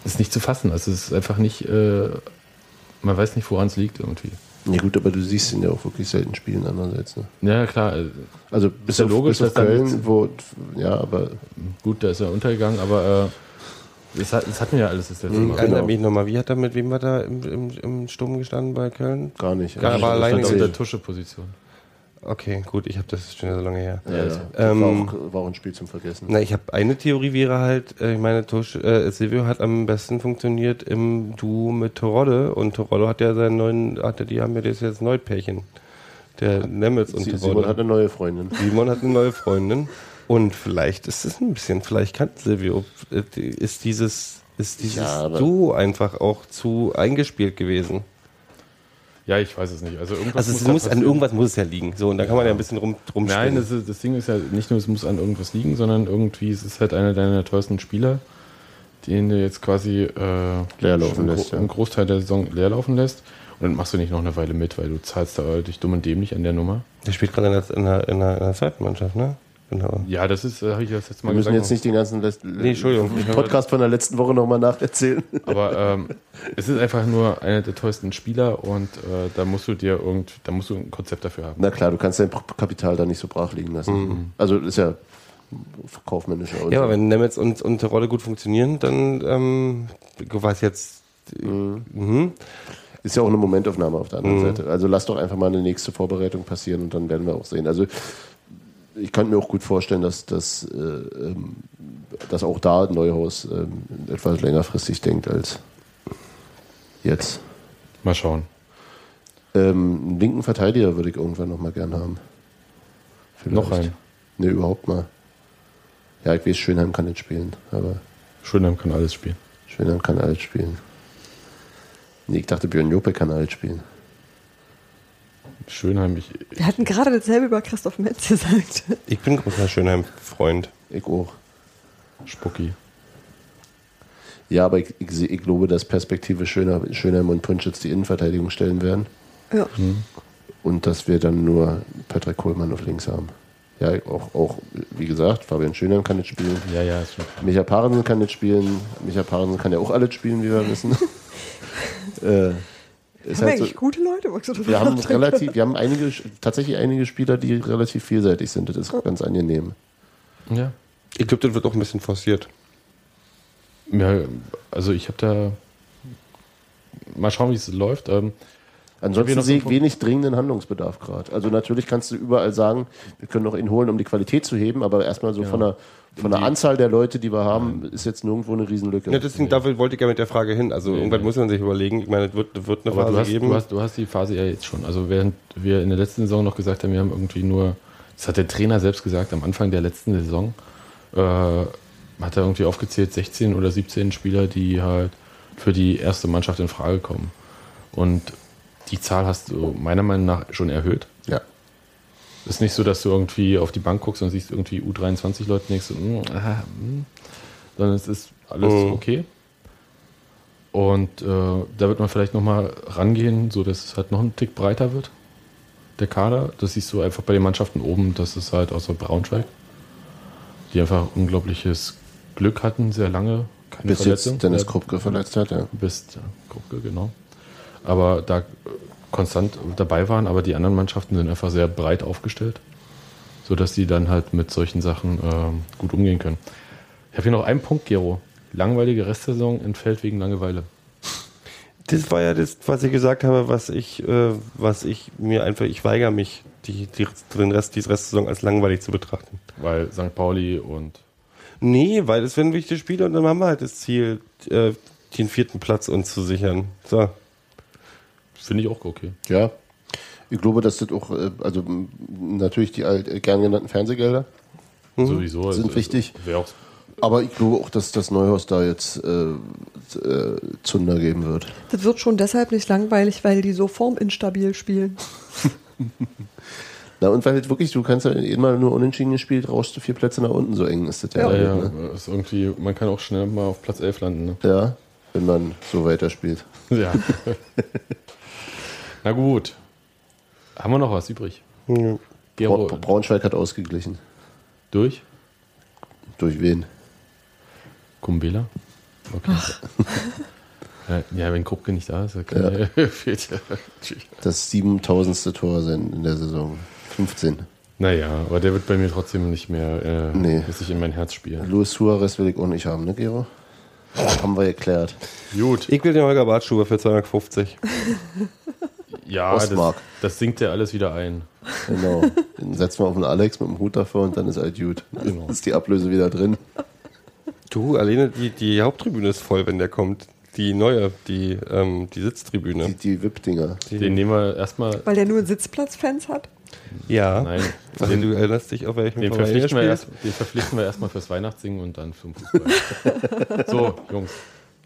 ist nicht zu fassen. Also es ist einfach nicht, äh, man weiß nicht, woran es liegt irgendwie. Ja gut, aber du siehst ihn ja auch wirklich selten spielen andererseits. Ne? Ja, klar. äh, Also bis ja auf, logisch, bis auf Köln, wo, ja, aber Gut, da ist er untergegangen, aber äh, das, hat, das hatten wir ja alles das letzte Hm, Mal. Erinnere Genau. mich nochmal, wie hat er mit wem war da im, im, im Sturm gestanden bei Köln? gar nicht. Gar- Also, aber das alleine auf sich- der Tusche-Position. Okay, gut, ich habe das schon so lange her. Ja, ja. Ähm, war, auch, war auch ein Spiel zum Vergessen. Na, ich habe eine Theorie wäre halt, äh, ich meine, Tusch, äh, Silvio hat am besten funktioniert im Duo mit Torodde und Torodde hat ja seinen neuen, hat ja, die haben ja das jetzt neue Pärchen. Der Nemitz und Sie-. Simon hat eine neue Freundin. Simon hat eine neue Freundin. Und vielleicht ist es ein bisschen, vielleicht kann Silvio, äh, ist dieses ist dieses Ja, so einfach auch zu eingespielt gewesen. Ja, ich weiß es nicht. Also, irgendwas Also es da muss, an irgendwas muss es ja liegen. So, und da kann man ja ein bisschen rum, rumspielen. Nein, das, ist, das Ding ist ja nicht nur, es muss an irgendwas liegen, sondern irgendwie es ist halt einer deiner teuersten Spieler, den du jetzt quasi äh, Leer laufen schon lässt, gro- ja. einen Großteil der Saison leer laufen lässt. Und dann machst du nicht noch eine Weile mit, weil du zahlst da dich dumm und dämlich an der Nummer. Der spielt gerade in der, in, der, in, der, in der zweiten Mannschaft, ne? Genau. Ja, das ist, äh, habe ich das letzte Mal Wir müssen gesagt. jetzt nicht den ganzen Letz- Entschuldigung. Podcast von der letzten Woche nochmal nacherzählen. Aber ähm, es ist einfach nur einer der teuersten Spieler und äh, da musst du dir irgend, da musst du ein Konzept dafür haben. Na klar, du kannst dein Kapital da nicht so brach liegen lassen. Also ist ja kaufmännischer Ja, aber wenn Nemetz und, und die Rolle gut funktionieren, dann ähm, was jetzt. Mhm. Ist ja auch eine Momentaufnahme auf der anderen Seite. Also lass doch einfach mal eine nächste Vorbereitung passieren und dann werden wir auch sehen. Also ich könnte mir auch gut vorstellen, dass, dass, äh, ähm, dass auch da Neuhaus ähm, etwas längerfristig denkt als jetzt. Mal schauen. Ähm, einen linken Verteidiger würde ich irgendwann noch mal gern haben. Vielleicht. Noch einen. Ne, überhaupt mal. Ja, ich weiß, Schönheim kann nicht spielen, aber Schönheim kann alles spielen. Schönheim kann alt spielen. Nee, ich dachte, Björn Jope kann alt spielen. Schönheim, ich, Wir hatten gerade dasselbe über Christoph Metz gesagt. Ich bin großer Schönheim-Freund. Ich auch. Spucki. Ja, aber ich, ich, seh- ich glaube, dass Perspektive Schönheim, Schönheim und Prinschitz die Innenverteidigung stellen werden. Ja. Und dass wir dann nur Patrick Kohlmann auf links haben. Ja, auch, auch wie gesagt, Fabian Schönheim kann nicht spielen. Ja, ja, ist schon klar. Micha Parensen kann nicht spielen. Micha Parensen kann ja auch alles spielen, wie wir wissen. äh, ist Haben wir halt so, eigentlich gute Leute? Wir haben relativ, wir haben einige, tatsächlich einige Spieler, die relativ vielseitig sind. Das ist ganz angenehm. Ja. Ich glaube, das wird auch ein bisschen forciert. ja also ich habe da. Mal schauen, wie es läuft. Ähm, Ansonsten sehe ich wenig dringenden Handlungsbedarf gerade. Also natürlich kannst du überall sagen, wir können noch ihn holen, um die Qualität zu heben, aber erstmal so von der, von der Anzahl der Leute, die wir haben, ist jetzt nirgendwo eine Riesenlücke. Ja, deswegen, dafür wollte ich ja mit der Frage hin. Also irgendwann muss man sich überlegen, ich meine, es wird, wird eine Aber Phase du hast, geben. du, hast, du hast die Phase ja jetzt schon. Also während wir in der letzten Saison noch gesagt haben, wir haben irgendwie nur, das hat der Trainer selbst gesagt, am Anfang der letzten Saison, äh, hat er irgendwie aufgezählt, 16 oder 17 Spieler, die halt für die erste Mannschaft in Frage kommen. Und die Zahl hast du meiner Meinung nach schon erhöht. Ja. Ist nicht so, dass du irgendwie auf die Bank guckst und siehst irgendwie U23-Leute denkst du, mm, aha, mm, sondern es ist alles Mhm. okay. Und äh, da wird man vielleicht nochmal rangehen, so dass es halt noch ein Tick breiter wird, der Kader. Das siehst du einfach bei den Mannschaften oben, das ist halt außer Braunschweig, die einfach unglaubliches Glück hatten, sehr lange. Keine Bis Verletzung. jetzt Dennis Ja, Krupke verletzt hat, ja. bis ja, Krupke, genau. Aber da äh, konstant dabei waren, aber die anderen Mannschaften sind einfach sehr breit aufgestellt, sodass die dann halt mit solchen Sachen ähm, gut umgehen können. Ich habe hier noch einen Punkt, Gero. Langweilige Restsaison entfällt wegen Langeweile. Das war ja das, was ich gesagt habe, was ich, äh, was ich mir einfach, ich weigere mich, die, die, den Rest, die Restsaison als langweilig zu betrachten. Weil St. Pauli und Nee, weil es werden wichtige Spiele und dann haben wir halt das Ziel, äh, den vierten Platz uns zu sichern. So. Finde ich auch okay. Ja. Ich glaube, dass das auch, äh, also natürlich die alt, äh, gern genannten Fernsehgelder, Sowieso. Sind also, wichtig. Auch aber ich glaube auch, dass das Neuhaus da jetzt äh, äh, Zunder geben wird. Das wird schon deshalb nicht langweilig, weil die so forminstabil spielen. Na und weil halt wirklich, du kannst ja immer nur unentschieden gespielt, rauschst du vier Plätze nach unten, so eng ist das ja. Ja. halt, ja, ne? ja, ist irgendwie, man kann auch schnell mal auf Platz 11 landen. Ne? ja, wenn man so weiterspielt. Ja. Na gut. Haben wir noch was übrig? Ja. Bra Braunschweig hat ausgeglichen. durch? Durch wen? Kumbela? Okay. Ja, Ja, wenn Krupke nicht da ist, dann kann er, fehlt ja. Das 7000. Tor sein in der Saison. 15. Naja, aber der wird bei mir trotzdem nicht mehr äh, Nee. sich in mein Herz spielen. Luis Suarez will ich auch nicht haben, ne, Gero? Haben wir geklärt. Gut. Ich will den Holger Bartschuber für 250. Ja, das, Ostmark. das sinkt ja alles wieder ein. Genau. Den setzen wir auf den Alex mit dem Hut davor und dann ist halt gut. Dann Genau. ist die Ablöse wieder drin. Du, alleine die, die Haupttribüne ist voll, wenn der kommt. Die neue, die, ähm, die Sitztribüne. Die, die VIP-Dinger. Den nehmen wir erstmal. Weil der nur Sitzplatzfans hat. Ja. Nein, Also, den, du erinnerst dich, auf welchem den, Verein er verpflichten wir spielt? erst, den verpflichten wir erstmal fürs Weihnachtssingen und dann zum Fußball. so, Jungs.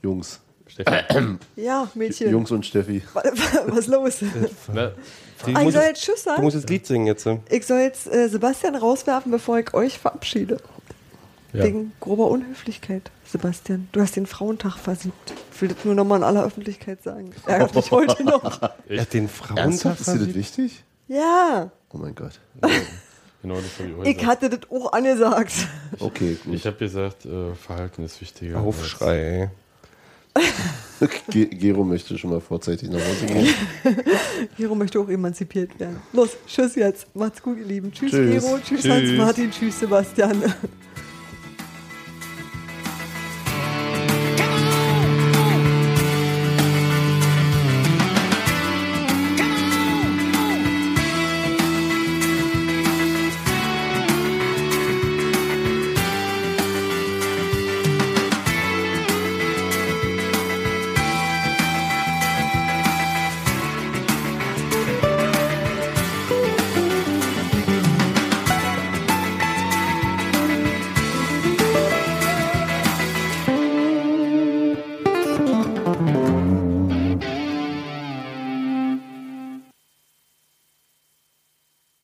Jungs. Stefan. Ja, Mädchen. Jungs und Steffi. Was ist los? Na, Ah, ich soll jetzt- jetzt Tschüss Du sagen. musst das Lied singen jetzt. äh. Ich soll jetzt äh, Sebastian rauswerfen, bevor ich euch verabschiede. ja. Wegen grober Unhöflichkeit, Sebastian. Du hast den Frauentag versiebt. Ich will das nur nochmal in aller Öffentlichkeit sagen. Ärgert mich heute noch. Er hat den Frauentag Ernsthaft? Ist dir das versiebt. wichtig? Ja, Oh mein Gott. Genau, das habe ich auch ich gesagt. hatte das auch angesagt. Okay, gut. Ich habe gesagt, äh, Verhalten ist wichtiger. Aufschrei. Gero möchte schon mal vorzeitig nach Hause gehen. Gero möchte auch emanzipiert werden. Los, tschüss jetzt. Macht's gut, ihr Lieben. Tschüss, Tschüss. Gero. Tschüss, Tschüss. Hans-Martin. Tschüss, Sebastian.